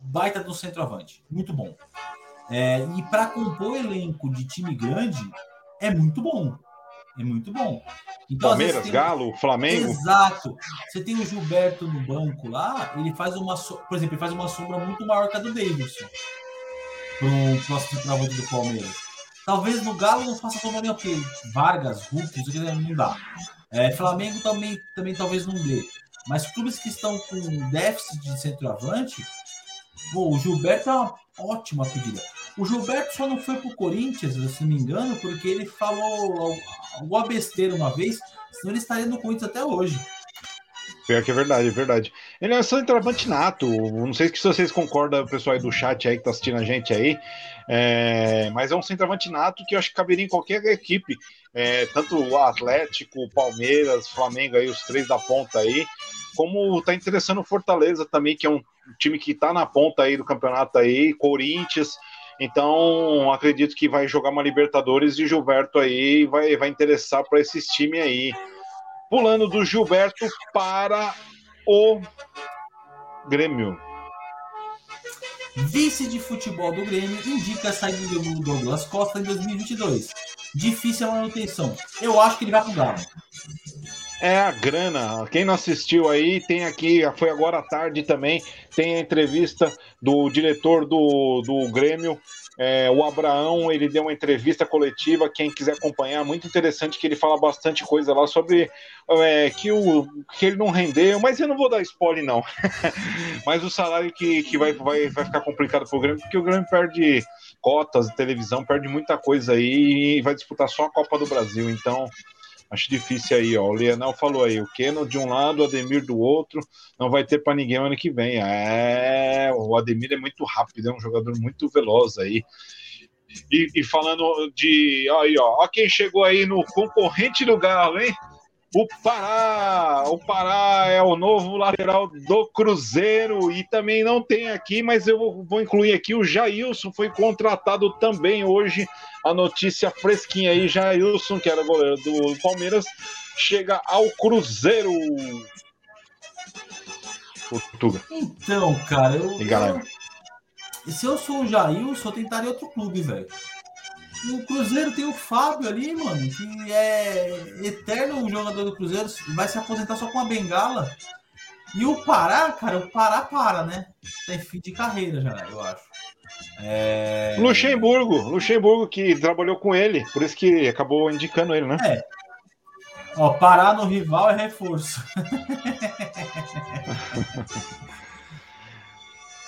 baita do centroavante, muito bom. É, e para compor elenco de time grande é muito bom. É muito bom. Então, Palmeiras, tem... Galo, Flamengo. Exato. Você tem o Gilberto no banco lá, ele faz uma, por exemplo, ele faz uma sombra muito maior que a do Davidson. Pro próximo centroavante do Palmeiras. Talvez no Galo não faça sombra nenhuma, porque Vargas, Hulk, isso não dá. É, Flamengo também, também talvez não dê. Mas clubes que estão com déficit de centroavante, pô, o Gilberto é uma ótima pedida. O Gilberto só não foi pro Corinthians, se não me engano, porque ele falou alguma besteira uma vez, senão ele estaria no Corinthians até hoje. Pior que é verdade, é verdade. Ele é um centroavante nato. Não sei se vocês concordam, o pessoal aí do chat aí que tá assistindo a gente aí. É, mas é um centroavante nato que eu acho que caberia em qualquer equipe. É, tanto o Atlético, o Palmeiras, Flamengo aí, os três da ponta aí. Como tá interessando o Fortaleza também, que é um time que tá na ponta aí do campeonato aí, Corinthians. Então, acredito que vai jogar uma Libertadores e Gilberto aí vai, vai interessar para esses times aí pulando do Gilberto para o Grêmio. Vice de futebol do Grêmio indica a saída do Douglas Costa em 2022. Difícil a manutenção. Eu acho que ele vai pro Galo. É a grana. Quem não assistiu aí, tem aqui, foi agora à tarde também, tem a entrevista do diretor do, do Grêmio, é, o Abraão, ele deu uma entrevista coletiva, quem quiser acompanhar, muito interessante, que ele fala bastante coisa lá sobre é, que, o, que ele não rendeu, mas eu não vou dar spoiler, não. mas o salário que, que vai, vai, vai ficar complicado pro Grêmio, porque o Grêmio perde cotas, televisão, perde muita coisa aí e vai disputar só a Copa do Brasil, então Acho difícil aí, ó. O Leonel falou aí, o Keno de um lado, o Ademir do outro, não vai ter para ninguém ano que vem. É, o Ademir é muito rápido, é um jogador muito veloz aí. E, e falando de. Aí, ó, ó, quem chegou aí no concorrente do Galo, hein? O Pará, o Pará é o novo lateral do Cruzeiro e também não tem aqui, mas eu vou incluir aqui o Jailson foi contratado também hoje. A notícia fresquinha aí, Jailson, que era goleiro do Palmeiras, chega ao Cruzeiro. Portuga. Então, cara, eu, eu, se eu sou o Jailson, eu tentaria outro clube, velho. No Cruzeiro tem o Fábio ali, mano, que é eterno jogador do Cruzeiro, vai se aposentar só com a bengala. E o Pará, cara, o Pará para, né? Tem fim de carreira já, eu acho. É... Luxemburgo, Luxemburgo que trabalhou com ele, por isso que acabou indicando ele, né? É. Ó, parar no rival é reforço.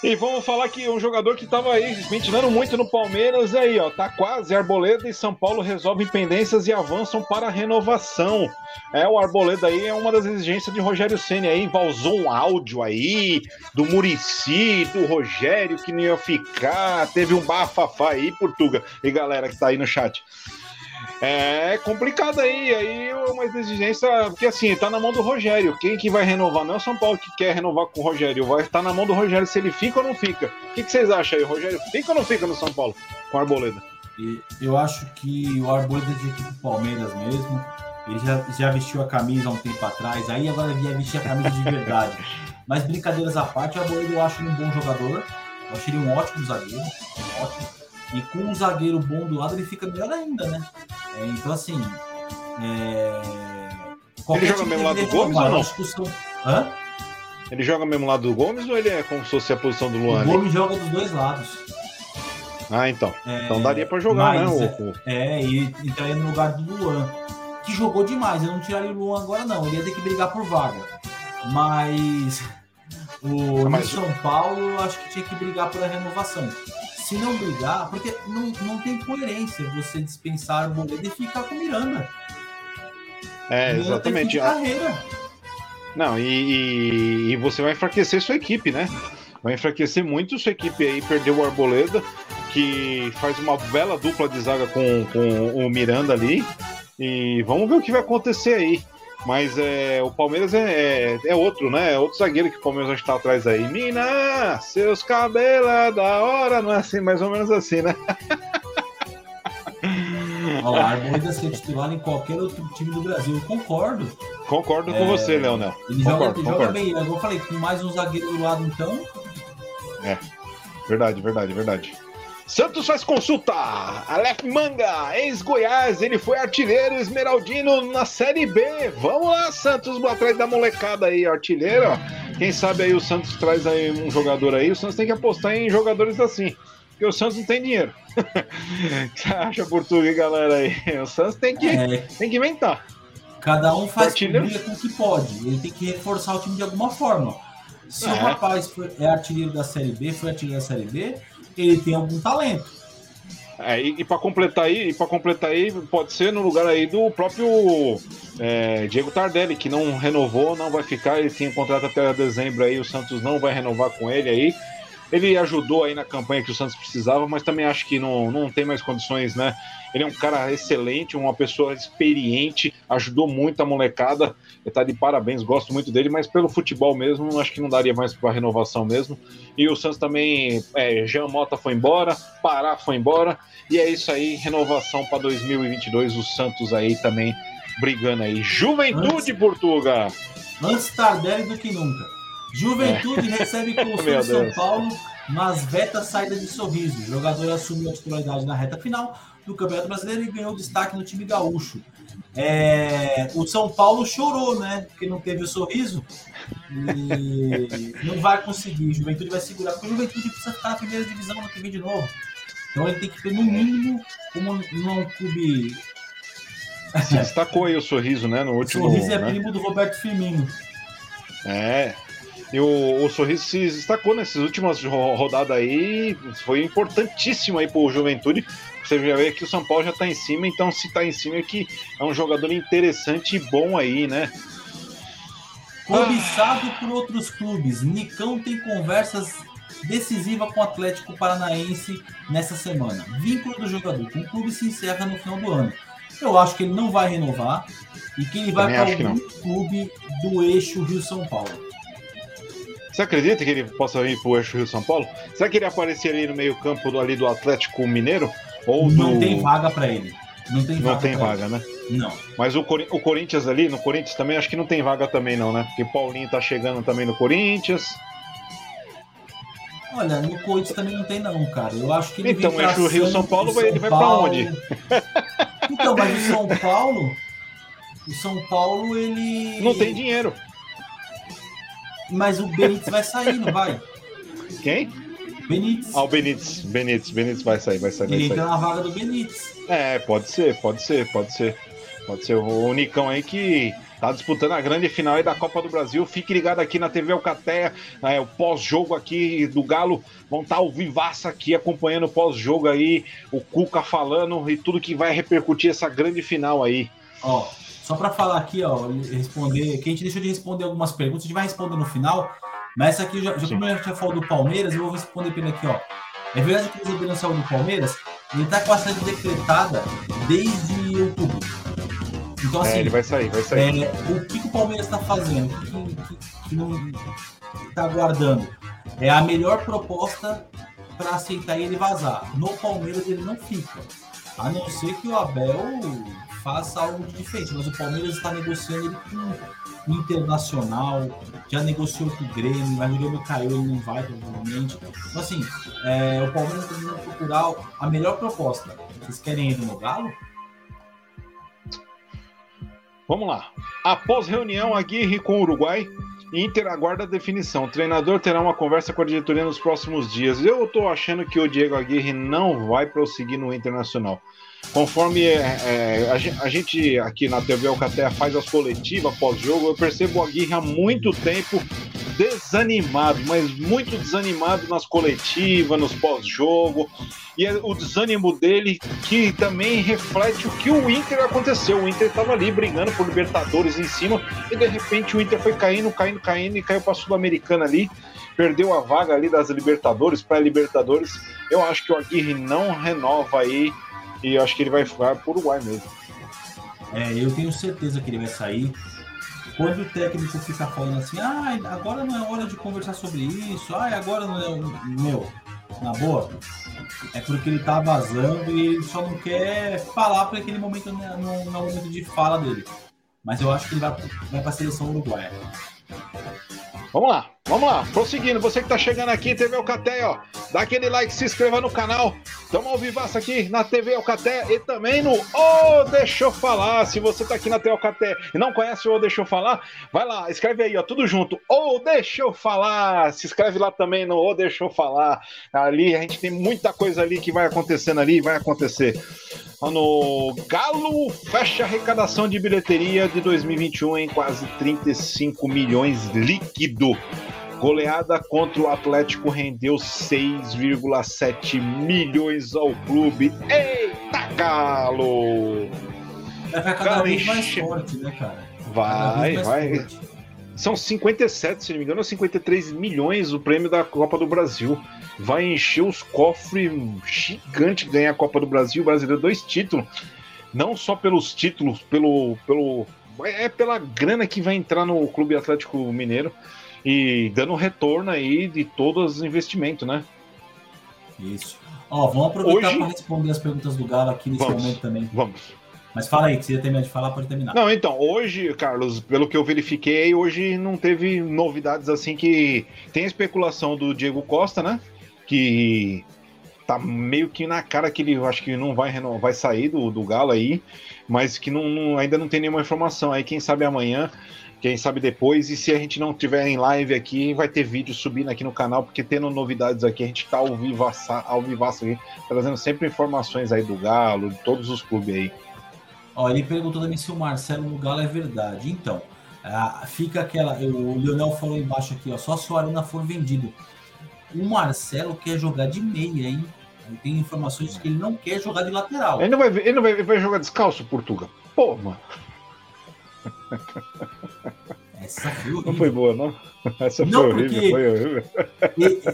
E vamos falar que um jogador que estava aí ventilando muito no Palmeiras aí, ó, tá quase. Arboleda e São Paulo resolvem pendências e avançam para a renovação. É, o Arboleda aí é uma das exigências de Rogério Ceni aí, vazou um áudio aí do Murici, do Rogério que não ia ficar, teve um bafafá aí, Portuga e galera que tá aí no chat. É complicado aí, aí uma exigência, porque assim, tá na mão do Rogério. Quem que vai renovar? Não é o São Paulo que quer renovar com o Rogério, vai estar na mão do Rogério se ele fica ou não fica. O que, que vocês acham aí? O Rogério fica ou não fica no São Paulo com a Arboleda? Eu acho que o Arboleda é de equipe Palmeiras mesmo. Ele já, já vestiu a camisa há um tempo atrás, aí agora ia vestir a camisa de verdade. Mas brincadeiras à parte, o Arboleda eu acho ele um bom jogador. Eu acho ele um ótimo zagueiro. Um ótimo e com um zagueiro bom do lado, ele fica melhor ainda, né? É, então, assim. É... Ele joga mesmo lado do Gomes ou não? Discussão... Hã? Ele joga mesmo lado do Gomes ou ele é como se fosse a posição do Luan? O Gomes joga dos dois lados. Ah, então. É... Então daria pra jogar, Mas, né? O... É, e entraria no lugar do Luan. Que jogou demais. Eu não tiraria o Luan agora, não. Ele ia ter que brigar por vaga. Mas. O ah, mas... São Paulo, eu acho que tinha que brigar pela renovação se não brigar, porque não, não tem coerência você dispensar o Arboleda e ficar com Miranda. É, exatamente. carreira. Não, e, e, e, você vai enfraquecer sua equipe, né? Vai enfraquecer muito sua equipe aí, perdeu o Arboleda, que faz uma bela dupla de zaga com, com o Miranda ali. E vamos ver o que vai acontecer aí. Mas é, o Palmeiras é, é, é, outro, né? É outro zagueiro que o Palmeiras está atrás aí. Mina, seus cabelos da hora, não é assim, mais ou menos assim, né? Olha, Arboleda ser titular em qualquer outro time do Brasil, eu concordo. Concordo com é, você, Leonel. Ele concordo, joga, concordo. bem, eu falei, com mais um zagueiro do lado, então. É, verdade, verdade, verdade. Santos faz consulta. Aleph Manga, ex-Goiás, ele foi artilheiro esmeraldino na Série B. Vamos lá, Santos, atrás da molecada aí, artilheiro. Quem sabe aí o Santos traz aí um jogador aí. O Santos tem que apostar em jogadores assim. Porque o Santos não tem dinheiro. o que você acha, Português, galera aí? O Santos tem que, é. tem que inventar. Cada um faz com o que pode. Ele tem que reforçar o time de alguma forma. Se é. o rapaz foi, é artilheiro da Série B, foi artilheiro da Série B, ele tem algum talento. É, e, e para completar aí, para completar aí, pode ser no lugar aí do próprio é, Diego Tardelli, que não renovou, não vai ficar, ele tinha contrato até dezembro aí, o Santos não vai renovar com ele aí. Ele ajudou aí na campanha que o Santos precisava, mas também acho que não, não tem mais condições, né? Ele é um cara excelente, uma pessoa experiente, ajudou muito a molecada. Ele tá de parabéns, gosto muito dele, mas pelo futebol mesmo, acho que não daria mais para renovação mesmo. E o Santos também, é, Jean Mota foi embora, Pará foi embora, e é isso aí, renovação para 2022. O Santos aí também brigando aí. Juventude, antes, Portugal! Antes tarde do que nunca. Juventude é. recebe com São Paulo, mas veta saída de sorriso. O jogador assumiu a titularidade na reta final do Campeonato Brasileiro e ganhou destaque no time gaúcho. É, o São Paulo chorou, né? Porque não teve o sorriso. E não vai conseguir. Juventude vai segurar. Porque o Juventude precisa ficar na primeira divisão no que vem de novo. Então ele tem que ter, no mínimo, como um clube. Se destacou aí o sorriso, né? No último. O sorriso é né? primo do Roberto Firmino. É. E o, o Sorriso se destacou nessas últimas rodadas aí. Foi importantíssimo aí pro Juventude você já vê que o São Paulo já está em cima, então se está em cima é que é um jogador interessante e bom aí, né? Cobiçado ah. por outros clubes, Nicão tem conversas decisivas com o Atlético Paranaense nessa semana. Vínculo do jogador com o clube se encerra no final do ano. Eu acho que ele não vai renovar e que ele vai para algum clube do eixo Rio-São Paulo. Você acredita que ele possa ir para o eixo Rio-São Paulo? Será que ele apareceria ali no meio-campo ali do Atlético Mineiro? Ou não tem vaga para ele. Não tem vaga. Não tem vaga, ele. né? Não. Mas o, Cor o Corinthians ali, no Corinthians também, acho que não tem vaga também, não, né? Porque Paulinho tá chegando também no Corinthians. Olha, no Corinthians também não tem, não, cara. Eu acho que ele Então, mas o Rio São Paulo vai, ele vai para onde? Então, mas o São Paulo. O São Paulo, ele. Não tem dinheiro. Mas o Benítez vai sair, não vai? Quem? Benítez. Ah, o Benítez. Benítez, Benítez vai sair, vai sair. Vai Ele entra na vaga do Benítez. É, pode ser, pode ser, pode ser. Pode ser o Nicão aí que Tá disputando a grande final aí da Copa do Brasil. Fique ligado aqui na TV Alcateia, é, o pós-jogo aqui do Galo. Vão estar tá ao vivaço aqui acompanhando o pós-jogo aí, o Cuca falando e tudo que vai repercutir essa grande final aí. Ó, só para falar aqui, ó, responder, que a gente deixou de responder algumas perguntas, a gente vai responder no final, mas essa aqui, já, já como eu já falou do Palmeiras, eu vou responder ele aqui, ó. É verdade que o Cruzeiro não saiu do Palmeiras? Ele tá com a saída decretada desde outubro. Então, é, assim, é, ele vai sair, vai sair. É, o que, que, o Palmeiras está fazendo? O que, que, que não está aguardando? É a melhor proposta para aceitar ele vazar. No Palmeiras ele não fica. A não ser que o Abel faça algo diferente. Mas o Palmeiras está negociando ele com o Internacional, já negociou com o Grêmio, mas o Grêmio caiu, ele não vai, provavelmente. Então, assim, é, o Palmeiras está tentando procurar a melhor proposta. Vocês querem ir no Galo? Vamos lá. Após reunião, Aguirre com o Uruguai, Inter aguarda a definição. O treinador terá uma conversa com a diretoria nos próximos dias. Eu estou achando que o Diego Aguirre não vai prosseguir no Internacional. Conforme é, é, a, gente aqui na TV Alcatea faz as coletivas pós-jogo, eu percebo o Aguirre há muito tempo desanimado, mas muito desanimado nas coletivas, nos pós-jogo. E é o desânimo dele que também reflete o que o Inter aconteceu. O Inter estava ali brigando por Libertadores em cima e de repente o Inter foi caindo, caindo, caindo e caiu para a Sul-Americana ali. Perdeu a vaga ali das Libertadores para Libertadores. Eu acho que o Aguirre não renova aí e eu acho que ele vai ficar pro Uruguai mesmo. É, eu tenho certeza que ele vai sair. Quando o técnico fica falando assim, ah, agora não é hora de conversar sobre isso, ah, agora não é. Meu, na boa, é porque ele tá vazando e ele só não quer falar para aquele momento não, não é o momento de fala dele. Mas eu acho que ele vai, vai para a seleção uruguaia. Vamos lá, vamos lá, prosseguindo. Você que tá chegando aqui, TV Alcateia, ó, dá aquele like, se inscreva no canal. Tamo ao vivaço aqui na TV Alcateia e também no Ô Deixa eu Falar. Se você tá aqui na TV Alcateia e não conhece o Ô Deixa eu Falar, vai lá, escreve aí, ó, tudo junto. Ô Deixa eu Falar. Se inscreve lá também no Ô Deixa eu Falar. Ali a gente tem muita coisa ali que vai acontecendo ali vai acontecer. No Galo fecha arrecadação de bilheteria de 2021 em quase 35 milhões líquido. Goleada contra o Atlético rendeu 6,7 milhões ao clube. Eita, Galo! Vai ficar cada vez mais forte, né, cara? Vai, vai. Forte. São 57, se não me engano, 53 milhões o prêmio da Copa do Brasil. Vai encher os cofres gigante ganhar a Copa do Brasil, o brasileiro, dois títulos. Não só pelos títulos, pelo, pelo. É pela grana que vai entrar no Clube Atlético Mineiro e dando retorno aí de todos os investimentos, né? Isso. Ó, vamos aproveitar Hoje... para responder as perguntas do Galo aqui nesse vamos, momento também. Vamos. Mas fala aí, que você ia terminar de falar, pode terminar. Não, então, hoje, Carlos, pelo que eu verifiquei, hoje não teve novidades assim que. Tem a especulação do Diego Costa, né? Que tá meio que na cara que ele acho que não vai, vai sair do, do Galo aí, mas que não, não, ainda não tem nenhuma informação. Aí, quem sabe amanhã quem sabe depois. E se a gente não tiver em live aqui, vai ter vídeo subindo aqui no canal, porque tendo novidades aqui, a gente tá ao vivaço, ao vivaço aqui, trazendo sempre informações aí do Galo, de todos os clubes aí. Ó, ele perguntou também se o Marcelo no Galo é verdade. Então, ah, fica aquela. O Leonel falou embaixo aqui, ó, só se o Arana for vendido. O Marcelo quer jogar de meia, hein? Tem informações de que ele não quer jogar de lateral. Ele não vai, ele não vai, vai jogar descalço, Portugal. Pô, mano. Essa foi horrível. Não foi boa, não? Essa não, foi horrível, foi horrível.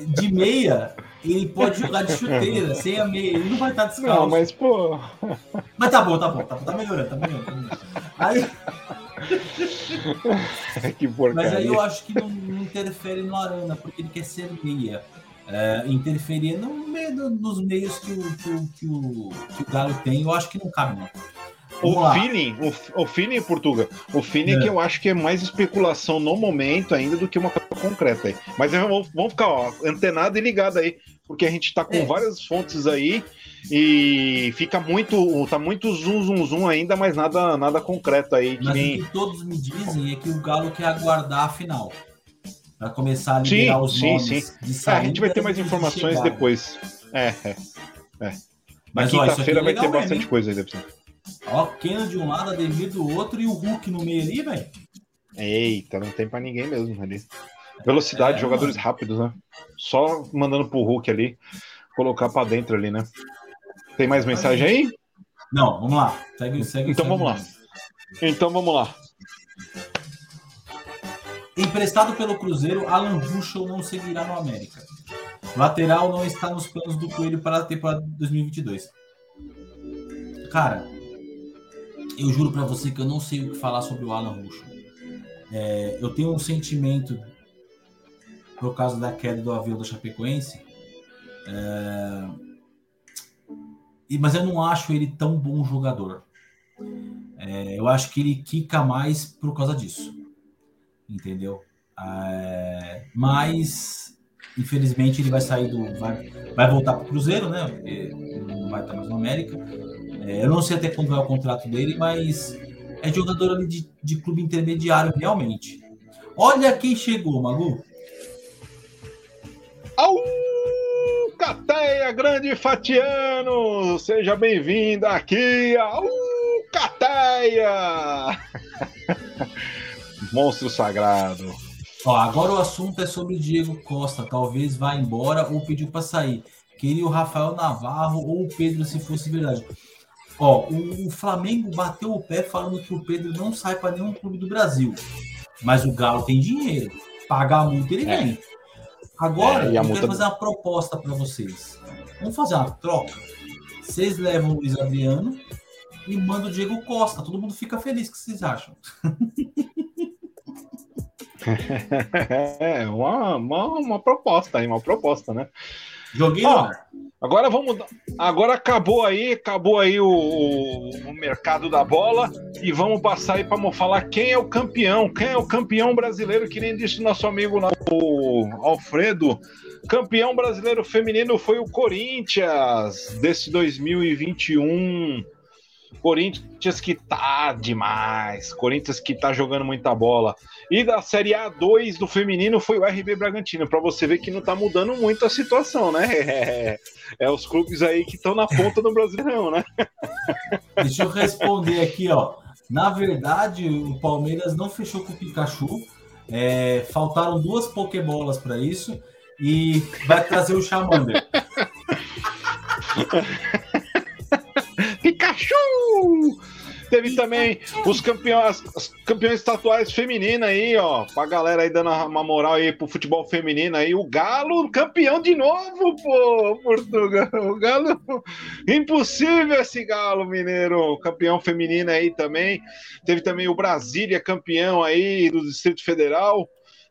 De meia, ele pode jogar de chuteira, sem a meia, ele não vai estar descalço. Não, mas, pô. Mas tá bom, tá bom, tá, tá melhorando, tá melhorando. Aí. que porcaria. Mas aí eu acho que não, não interfere no Arana, porque ele quer ser meia. É, interferir no meio dos meios que o, que, o, que, o, que o Galo tem, eu acho que não cabe, não. O feeling, o, o feeling, Portuga, o feeling é. que eu acho que é mais especulação no momento ainda do que uma coisa concreta aí. Mas vamos, vamos ficar ó, antenado e ligado aí, porque a gente tá com é. várias fontes aí e fica muito, tá muito zoom, zoom, zoom ainda, mas nada, nada concreto aí. Mas nem... o que todos me dizem é que o Galo quer aguardar a final. Para começar a liberar sim, os sim, nomes sim. de saída, é, A gente vai ter mais informações depois. É, é, é. Mas quinta-feira vai ter bastante mesmo. coisa aí, ser. Ó, Keno de um lado, Ademir do outro e o Hulk no meio ali, velho. Eita, não tem pra ninguém mesmo ali. Velocidade, é, jogadores mano. rápidos, né? Só mandando pro Hulk ali, colocar pra dentro ali, né? Tem mais mensagem aí? Não, vamos lá. Segue, segue, então segue vamos lá. Então vamos lá. Emprestado pelo Cruzeiro, Alan Ruschel não seguirá no América. Lateral não está nos planos do Coelho para a temporada 2022. Cara, eu juro para você que eu não sei o que falar sobre o Alan Ruschel. É, eu tenho um sentimento por causa da queda do avião da Chapecoense. É, mas eu não acho ele tão bom jogador. É, eu acho que ele quica mais por causa disso. Entendeu? É, mas, infelizmente, ele vai sair do. Vai, vai voltar para o Cruzeiro, né? Ele não vai estar mais no América. É, eu não sei até quando vai o contrato dele, mas é jogador ali de, de clube intermediário, realmente. Olha quem chegou, Magu. Au! Cateia Grande Fatiano! Seja bem-vindo aqui ao Cateia! Monstro sagrado. Ó, agora o assunto é sobre o Diego Costa. Talvez vá embora ou pediu para sair. Queria o Rafael Navarro ou o Pedro, se fosse verdade. Ó, o, o Flamengo bateu o pé falando que o Pedro não sai para nenhum clube do Brasil. Mas o Galo tem dinheiro. Pagar a multa, ele é. Agora, é, eu quero fazer uma proposta para vocês. Vamos fazer uma troca. Vocês levam o Luiz Adriano e mandam o Diego Costa. Todo mundo fica feliz. O que vocês acham? é uma, uma, uma proposta aí, uma proposta, né? Joguei Ó, Agora vamos. Agora acabou aí, acabou aí o, o, mercado da bola e vamos passar aí para falar quem é o campeão, quem é o campeão brasileiro, que nem disse nosso amigo o Alfredo. Campeão brasileiro feminino foi o Corinthians desse 2021. Corinthians que tá demais, Corinthians que tá jogando muita bola. E da Série A2 do feminino foi o RB Bragantino, para você ver que não tá mudando muito a situação, né? É, é os clubes aí que estão na ponta do Brasileirão, né? Deixa eu responder aqui, ó. Na verdade, o Palmeiras não fechou com o Pikachu. É, faltaram duas Pokébolas para isso e vai trazer o Charmander. Pikachu! Teve também os campeões, as campeões estaduais femininas aí, ó. Pra galera aí dando uma moral aí pro futebol feminino aí. O Galo campeão de novo, pô, Portugal. O Galo. Impossível esse Galo mineiro. Campeão feminino aí também. Teve também o Brasília campeão aí do Distrito Federal.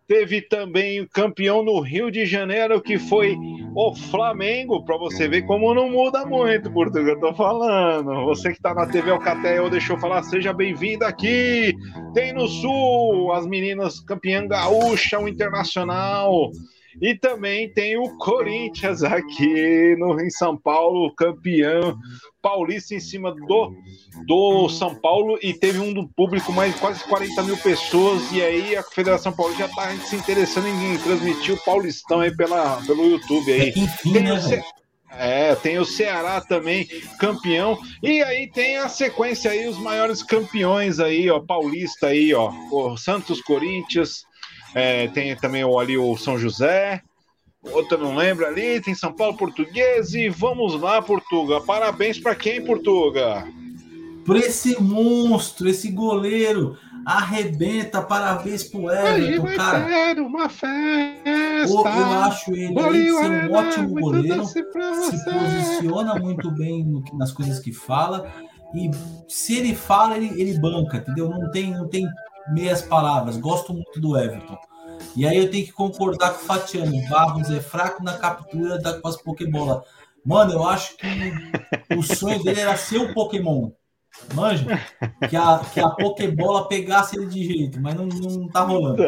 Teve também o campeão no Rio de Janeiro, que foi o Flamengo, para você ver como não muda muito, Portugal, eu tô falando. Você que tá na TV Alcatel, deixou falar, seja bem-vindo aqui. Tem no Sul as meninas campeã gaúcha, o Internacional. E também tem o Corinthians aqui no, em São Paulo, campeão paulista em cima do, do São Paulo. E teve um do público mais quase 40 mil pessoas. E aí a Federação Paulista já está se interessando em transmitir o Paulistão aí pela, pelo YouTube aí. Enfim, tem né, o é, tem o Ceará também, campeão. E aí tem a sequência aí, os maiores campeões aí, ó, paulista aí, ó. O Santos, Corinthians, é, tem também o, ali o São José, outro não lembro ali, tem São Paulo Português e vamos lá, Portuga. Parabéns para quem, Portuga? Por esse monstro, esse goleiro. Arrebenta, parabéns pro Everton, cara. Uma festa. Eu, eu acho ele ser um ótimo goleiro, se posiciona muito bem no, nas coisas que fala. E se ele fala, ele, ele banca, entendeu? Não tem, não tem meias palavras. Gosto muito do Everton. E aí eu tenho que concordar com o Fatiano. Barros é fraco na captura da, com as Pokébola. Mano, eu acho que o sonho dele era ser o Pokémon. Manja? Que a, que a Pokébola pegasse ele de jeito, mas não, não tá rolando.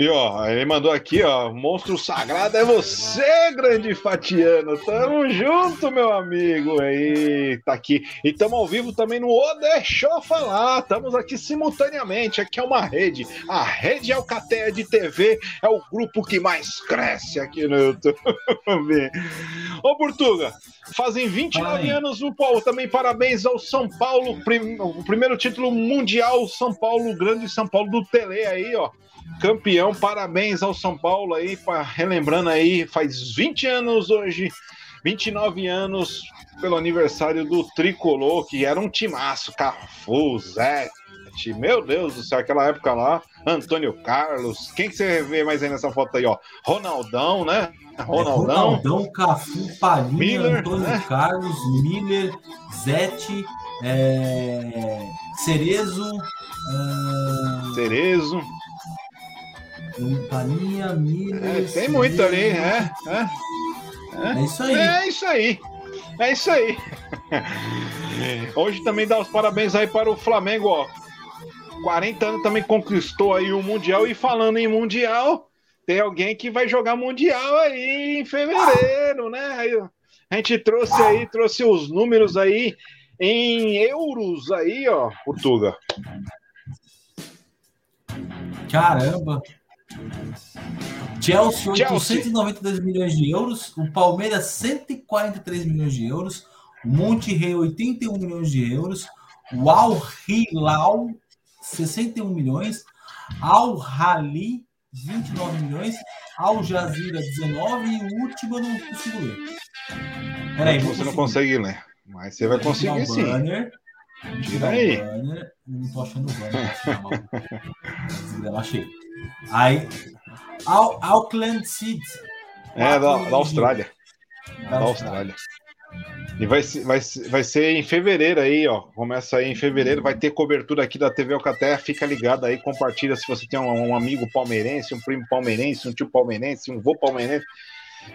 É. E ó, ele mandou aqui, ó, monstro sagrado é você, grande Fatiano. Tamo junto, meu amigo. Aí, tá aqui. E tamo ao vivo também no O Deixou Falar. Estamos aqui simultaneamente. Aqui é uma rede. A rede Alcateia de TV é o grupo que mais cresce aqui no YouTube. Ô, Portuga, fazem 29 Ai. anos o Paulo. Também parabéns ao São Paulo, prim, o primeiro título mundial São Paulo, grande São Paulo do Tele aí, ó. Campeão, parabéns ao São Paulo aí, pra, relembrando aí, faz 20 anos hoje, 29 anos pelo aniversário do Tricolor, que era um timaço, Cafu, Zé, meu Deus do céu, aquela época lá, Antônio Carlos, quem que você vê mais aí nessa foto aí, ó? Ronaldão, né? Ronaldão. É, Ronaldão, Cafu, Palhinha, Miller, Antônio né? Carlos, Miller, Zete, é... Cerezo. Uh... Cerezo. Miller. É, tem muito ali, é, é. É, é isso aí. É isso aí. É isso aí. Hoje também dá os parabéns aí para o Flamengo, ó. 40 anos também conquistou aí o Mundial. E falando em Mundial, tem alguém que vai jogar Mundial aí em fevereiro, né? A gente trouxe aí, trouxe os números aí em euros aí, ó, Portuga. Caramba! Chelsea, Chelsea, 892 milhões de euros. O Palmeiras, 143 milhões de euros. O Monte Rei, 81 milhões de euros. O Al Hilal, 61 milhões. Al Rali, 29 milhões. Al Jazeera, 19. E o último eu não consigo ler. Peraí, você não consegue ler. Mas você vai conseguir sim. Banner. Tira aí. Banner. Não tô achando o banner. Achei. Aí, Auckland City. É, da, da Austrália. Da, Austrália. E vai, vai, vai ser em fevereiro aí, ó. Começa aí em fevereiro, vai ter cobertura aqui da TV Alcaterra. Fica ligado aí, compartilha se você tem um, um, amigo palmeirense, um primo palmeirense, um tio palmeirense, um vô palmeirense.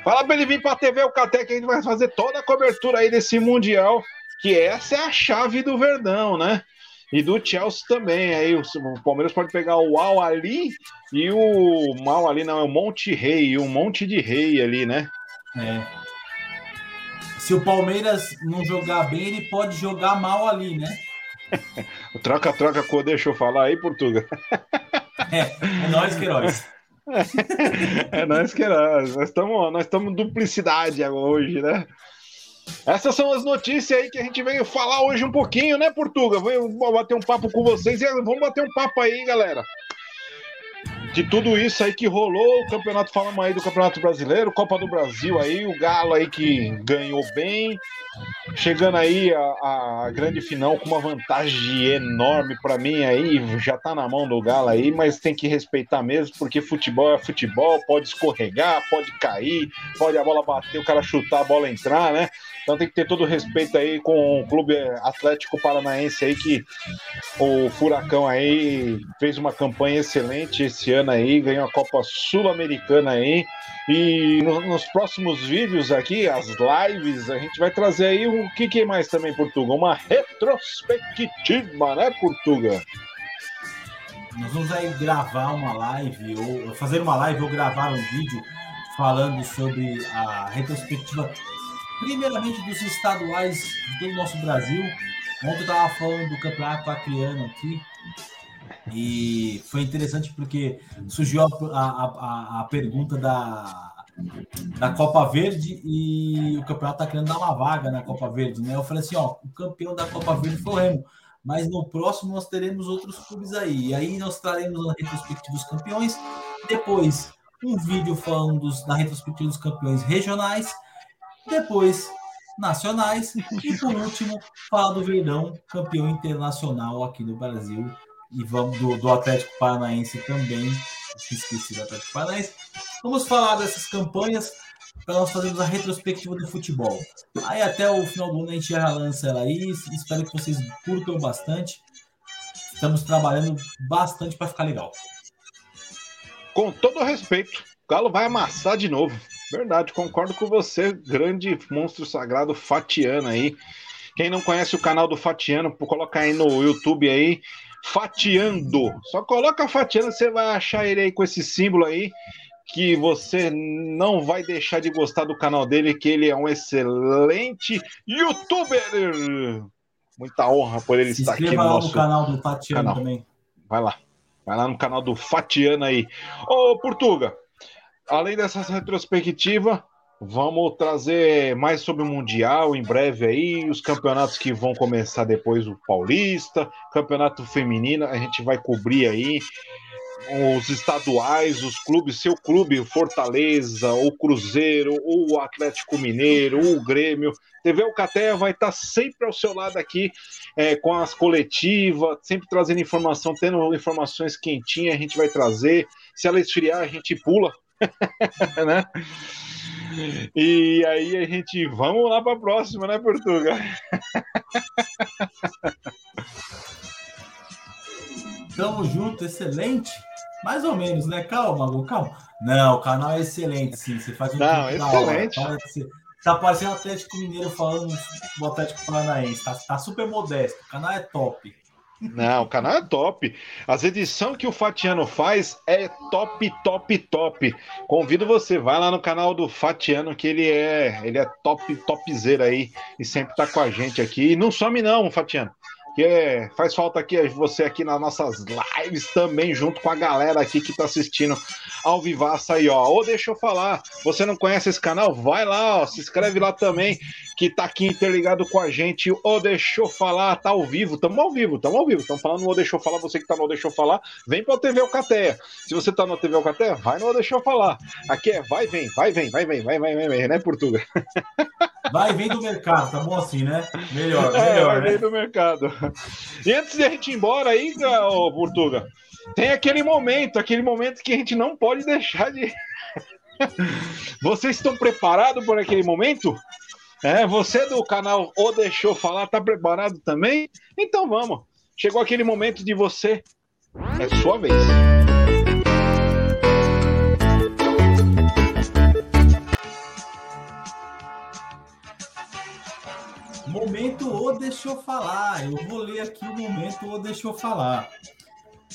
Fala pra ele vir pra TV Alcaterra que a gente vai fazer toda a cobertura aí desse Mundial, que essa é a chave do Verdão, né? E do Chelsea também. Aí o, Palmeiras pode pegar o Al ali e o Mal ali, não, é o Monte Rei, um monte de rei ali, né? É. Se o Palmeiras não jogar bem, ele pode jogar mal ali, né? o troca-troca cor deixa eu falar aí, Portuga. é, é nós, Queiroz. é nós, Queiroz. Nós estamos nós duplicidade hoje, né? Essas são as notícias aí que a gente veio falar hoje um pouquinho, né, Portuga? Vou bater um papo com vocês e vamos bater um papo aí, galera de tudo isso aí que rolou, o campeonato, falamos aí do Campeonato Brasileiro, Copa do Brasil aí, o Galo aí que ganhou bem, chegando aí a, a grande final com uma vantagem enorme para mim aí, já tá na mão do Galo aí, mas tem que respeitar mesmo, porque futebol é futebol, pode escorregar, pode cair, pode a bola bater, o cara chutar, a bola entrar, né? Então tem que ter todo o respeito aí com o Clube Atlético Paranaense aí, que o Furacão aí fez uma campanha excelente esse ano aí, ganhou a Copa Sul-Americana aí. E no, nos próximos vídeos aqui, as lives, a gente vai trazer aí o que, que mais também, Portuga? Uma retrospectiva, né, Portuga? Nós vamos aí gravar uma live, ou fazer uma live ou gravar um vídeo falando sobre a retrospectiva primeiramente dos estaduais do nosso Brasil. Ontem eu estava falando do campeonato acreano aqui. E foi interessante porque surgiu a, a, a, pergunta da, da Copa Verde e o campeonato está querendo dar uma vaga na Copa Verde, né? Eu falei assim, ó, o campeão da Copa Verde foi o Remo, mas no próximo nós teremos outros clubes aí. E aí nós traremos a retrospectiva dos campeões, depois um vídeo falando dos, da retrospectiva dos campeões regionais depois nacionais e por último falar do Verdão, campeão internacional aqui no Brasil e vamos do, do Atlético Paranaense também, esqueci do Atlético Paranaense. Vamos falar dessas campanhas para nós fazermos a retrospectiva do futebol. Aí até o final do ano a gente já lança ela aí, espero que vocês curtam bastante. Estamos trabalhando bastante para ficar legal. Com todo respeito, o Galo vai amassar de novo. Verdade, concordo com você, grande monstro sagrado Fatiano aí. Quem não conhece o canal do Fatiano, coloca aí no YouTube aí, Fatiando. Só coloca Fatiano, você vai achar ele aí com esse símbolo aí, que você não vai deixar de gostar do canal dele, que ele é um excelente youtuber. Muita honra por ele Se estar aqui no nosso no canal do Fatiano canal. também. Vai lá. Vai lá no canal do Fatiano aí. Ô, Portuga, além dessa retrospectiva, Vamos trazer mais sobre o Mundial em breve aí, os campeonatos que vão começar depois o Paulista, campeonato feminino, a gente vai cobrir aí os estaduais, os clubes, seu clube, Fortaleza, o Cruzeiro, o Atlético Mineiro, o Grêmio. TV Alcateia vai estar sempre ao seu lado aqui é, com as coletivas, sempre trazendo informação, tendo informações quentinhas, a gente vai trazer. Se ela esfriar, a gente pula, né? E aí a gente vamos lá para a próxima, né, Portugal? Tamo junto, excelente. Mais ou menos, né? Calma, Gu, calma. Não, o canal é excelente, sim. Você faz um Não, excelente. Tá parecendo Atlético Mineiro falando do Atlético Paranaense. Tá, tá super modesto. O canal é top. Não, o canal é top. As edições que o Fatiano faz é top, top, top. Convido você, vai lá no canal do Fatiano, que ele é, ele é top, topzera aí e sempre tá com a gente aqui. E não some não, Fatiano que é, faz falta aqui você aqui nas nossas lives também, junto com a galera aqui que tá assistindo ao vivaço aí, ó. Ou deixa eu falar, você não conhece esse canal? Vai lá, ó, se inscreve lá também, que tá aqui interligado com a gente. Ou deixa eu falar, tá ao vivo, tamo ao vivo, tamo ao vivo. Tamo falando Ou deixa eu falar, você que tá no Ou deixa eu falar, vem pra TV Alcateia. Se você tá no TV Alcateia, vai no Ou deixa eu falar. Aqui é vai, vem, vai, vem, vai, vem, vai, vai, vem, vem, né, Portuga? Vai, vem do mercado, tá bom assim, né? Melhor, melhor. É, vai, né? vem do mercado. E antes de a gente ir embora aí, ô, Portuga, tem aquele momento, aquele momento que a gente não pode deixar de. Vocês estão preparados por aquele momento? É, você do canal O Deixou Falar, tá preparado também? Então vamos. Chegou aquele momento de você. É sua vez. Momento ou deixou falar. Eu vou ler aqui o momento ou deixou falar.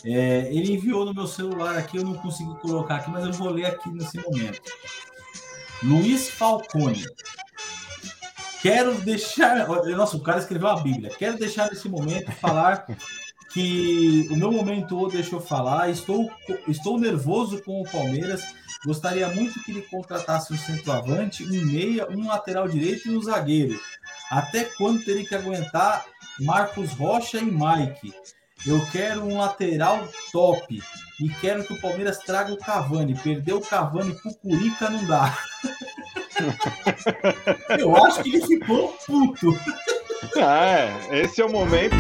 É, ele enviou no meu celular aqui, eu não consegui colocar aqui, mas eu vou ler aqui nesse momento. Luiz Falcone. Quero deixar. Nossa, o cara escreveu a Bíblia. Quero deixar nesse momento falar que o meu momento ou deixou falar. Estou, estou nervoso com o Palmeiras. Gostaria muito que ele contratasse um centroavante, um meia, um lateral direito e um zagueiro. Até quando teria que aguentar Marcos Rocha e Mike? Eu quero um lateral top e quero que o Palmeiras traga o Cavani. Perdeu o Cavani pro Curica não dá. Eu acho que ele ficou puto. É, esse é o momento.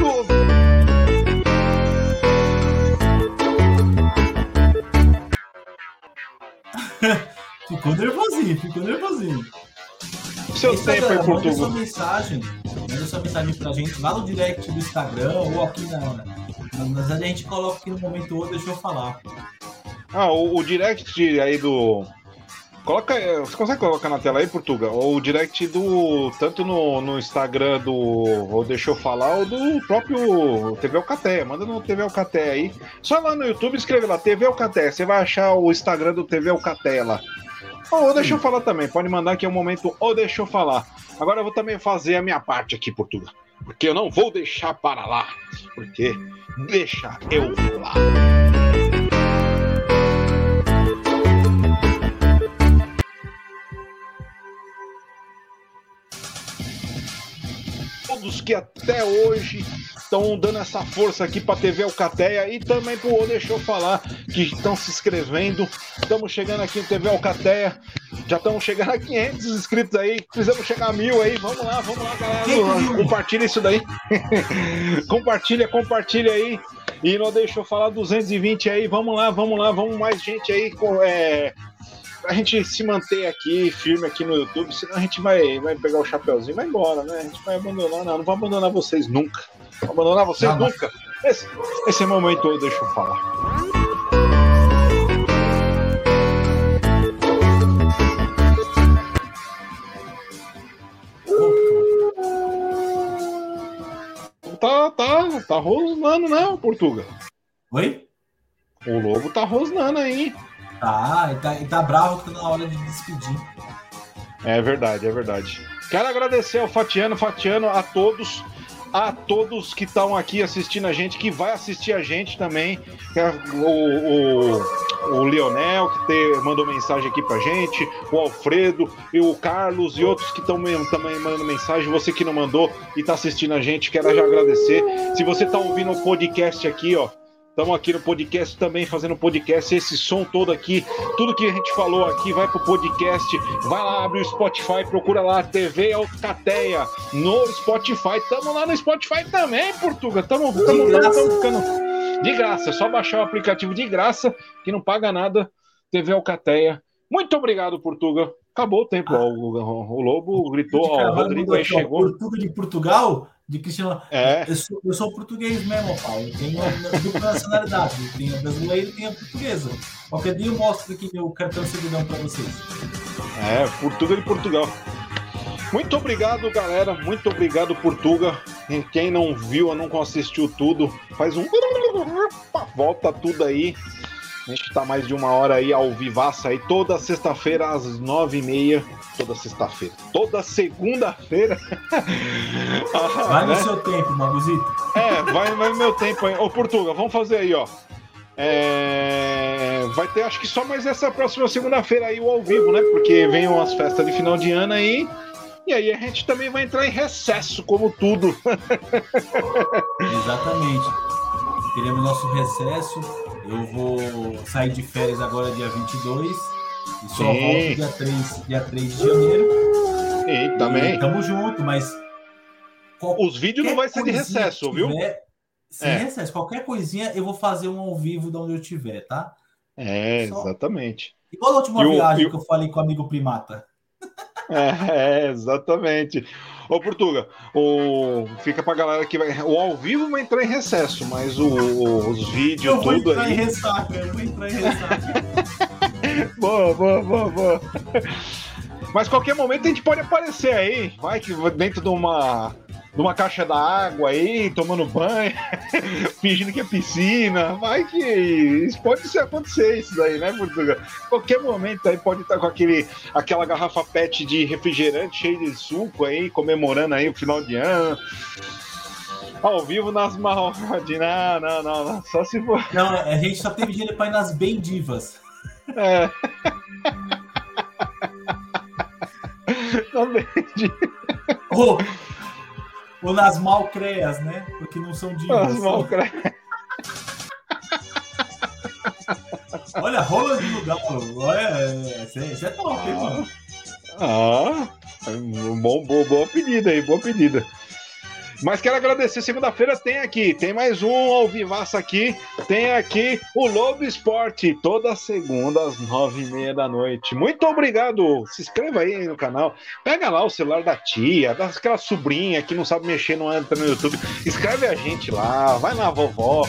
ficou nervosinho, ficou nervosinho. Seu tempo aí, Manda Portugal. sua mensagem, manda sua mensagem pra gente lá no direct do Instagram ou aqui na. mas a gente coloca aqui no momento outro, deixa eu falar. Ah, o, o direct aí do. Coloca, você consegue colocar na tela aí, Portuga? Ou o direct do. Tanto no, no Instagram do. Ou deixa eu falar, ou do próprio TV Alcateia. Manda no TV Alcateia aí. Só lá no YouTube escreve lá, TV Alcateia. Você vai achar o Instagram do TV Alcateia lá. Ou deixa eu falar também, pode mandar que é o momento ou deixa eu falar. Agora eu vou também fazer a minha parte aqui, Portuga. Porque eu não vou deixar para lá. Porque deixa eu falar. Todos que até hoje estão dando essa força aqui para TV Alcateia e também para o Deixa eu falar que estão se inscrevendo. Estamos chegando aqui em TV Alcateia. Já estamos chegando a 500 inscritos aí. Precisamos chegar a mil aí. Vamos lá, vamos lá, galera. Compartilha isso daí. compartilha, compartilha aí. E não deixa eu falar 220 aí. Vamos lá, vamos lá, vamos mais gente aí. É, a gente se manter aqui, firme aqui no YouTube, senão a gente vai, vai pegar o chapeuzinho e vai embora, né? A gente vai abandonar, não, não vou abandonar vocês nunca. Vou abandonar vocês Não, não. nunca. Esse, esse momento eu deixo eu falar. Tá, tá, tá rosnando, né, Portuga? Oi? O lobo tá rosnando aí. Tá, e tá, e tá bravo que tá na hora de despedir. É verdade, é verdade. Quero agradecer ao Fatiano, Fatiano, a todos. a todos que estão aqui assistindo a gente, que vai assistir a gente também. É o, o, o Leonel, que te, mandou mensagem aqui pra gente, o Alfredo e o Carlos e outros que estão também mandando mensagem. Você que não mandou e tá assistindo a gente, quero já agradecer. Se você tá ouvindo o podcast aqui, ó, Estamos aqui no podcast também fazendo podcast. Esse som todo aqui, tudo que a gente falou aqui vai pro podcast. Vai lá, abre o Spotify, procura lá TV Alcateia no Spotify. Estamos lá no Spotify também, Portuga. Estamos ficando de graça. É só baixar o aplicativo de graça que não paga nada. TV Alcateia. Muito obrigado, Portuga. Acabou o tempo. Ah. O, o, o, Lobo gritou, ó, o Rodrigo aí chegou. Portuga de Portugal? De Cristiano. É. Eu, sou, eu sou português mesmo, pai. Eu tenho dupla nacionalidade. Eu tenho a brasileira e tenho a portuguesa. Qualquer dia eu mostro aqui meu cartão de seguidão para vocês. É, Portugal e Portugal. Muito obrigado, galera. Muito obrigado, Portuga. Quem não viu ou não assistiu tudo, faz um. Volta tudo aí. A gente tá mais de uma hora aí ao vivaço aí, toda sexta-feira às nove e meia toda sexta-feira. Toda segunda-feira. vai no né? seu tempo, Maguzito. É, vai, vai no meu tempo aí. Ô, Portugal, vamos fazer aí, ó. É... Vai ter, acho que só mais essa próxima segunda-feira aí o ao vivo, né? Porque vem umas festas de final de ano aí. E aí a gente também vai entrar em recesso, como tudo. Exatamente. Teremos nosso recesso. Eu vou sair de férias agora, dia 22 e só Sim. volta dia 3, dia 3 de janeiro. Sim, também. E tamo junto, mas. Os vídeos não vai ser de recesso, viu? sem é. recesso. Qualquer coisinha eu vou fazer um ao vivo de onde eu estiver, tá? É, só... exatamente. Igual a última e viagem o, que eu falei com o amigo Primata. É, exatamente. Ô, Portuga, o... fica pra galera que vai. O ao vivo vai entrar em recesso, mas o... os vídeos, eu tudo entrar aí. Em ressaca, eu vou entrar em ressaca. boa, boa, boa, boa. Mas qualquer momento a gente pode aparecer aí. Vai que dentro de uma, de uma caixa d'água aí, tomando banho, fingindo que é piscina. Vai que isso pode ser acontecer isso daí, né, Portugal? Qualquer momento aí pode estar com aquele, aquela garrafa PET de refrigerante cheio de suco aí, comemorando aí o final de ano. Ao vivo nas mal. Não, não, não, não. Só se for. Não, a gente só teve dinheiro para ir nas bem divas. É. Também. Ou, ou nas malcreas, né? Porque não são divas. Nas malcreas. Olha, rola no galo. Olha, isso é top, hein, mano? Ah, bom, boa, boa pedida aí, boa pedida. Mas quero agradecer. Segunda-feira tem aqui, tem mais um ao vivaço aqui. Tem aqui o Lobo Esporte, toda segunda às nove e meia da noite. Muito obrigado. Se inscreva aí no canal. Pega lá o celular da tia, daquela sobrinha que não sabe mexer, não entra no YouTube. Escreve a gente lá, vai na vovó.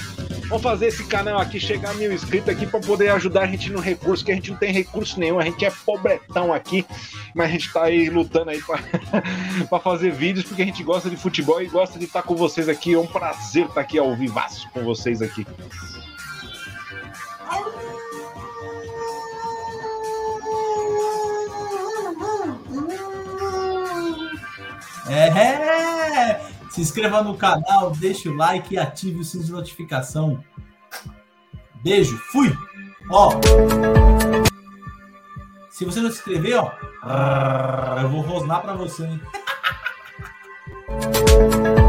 Vamos fazer esse canal aqui chegar a mil inscritos aqui para poder ajudar a gente no recurso, que a gente não tem recurso nenhum, a gente é pobretão aqui, mas a gente tá aí lutando aí para fazer vídeos, porque a gente gosta de futebol e gosta de estar com vocês aqui. É um prazer estar aqui ao vivaço com vocês aqui. É, se inscreva no canal, deixe o like e ative o sininho de notificação. Beijo, fui! Ó, se você não se inscreveu, ó, eu vou rosnar para você, hein? Thank you.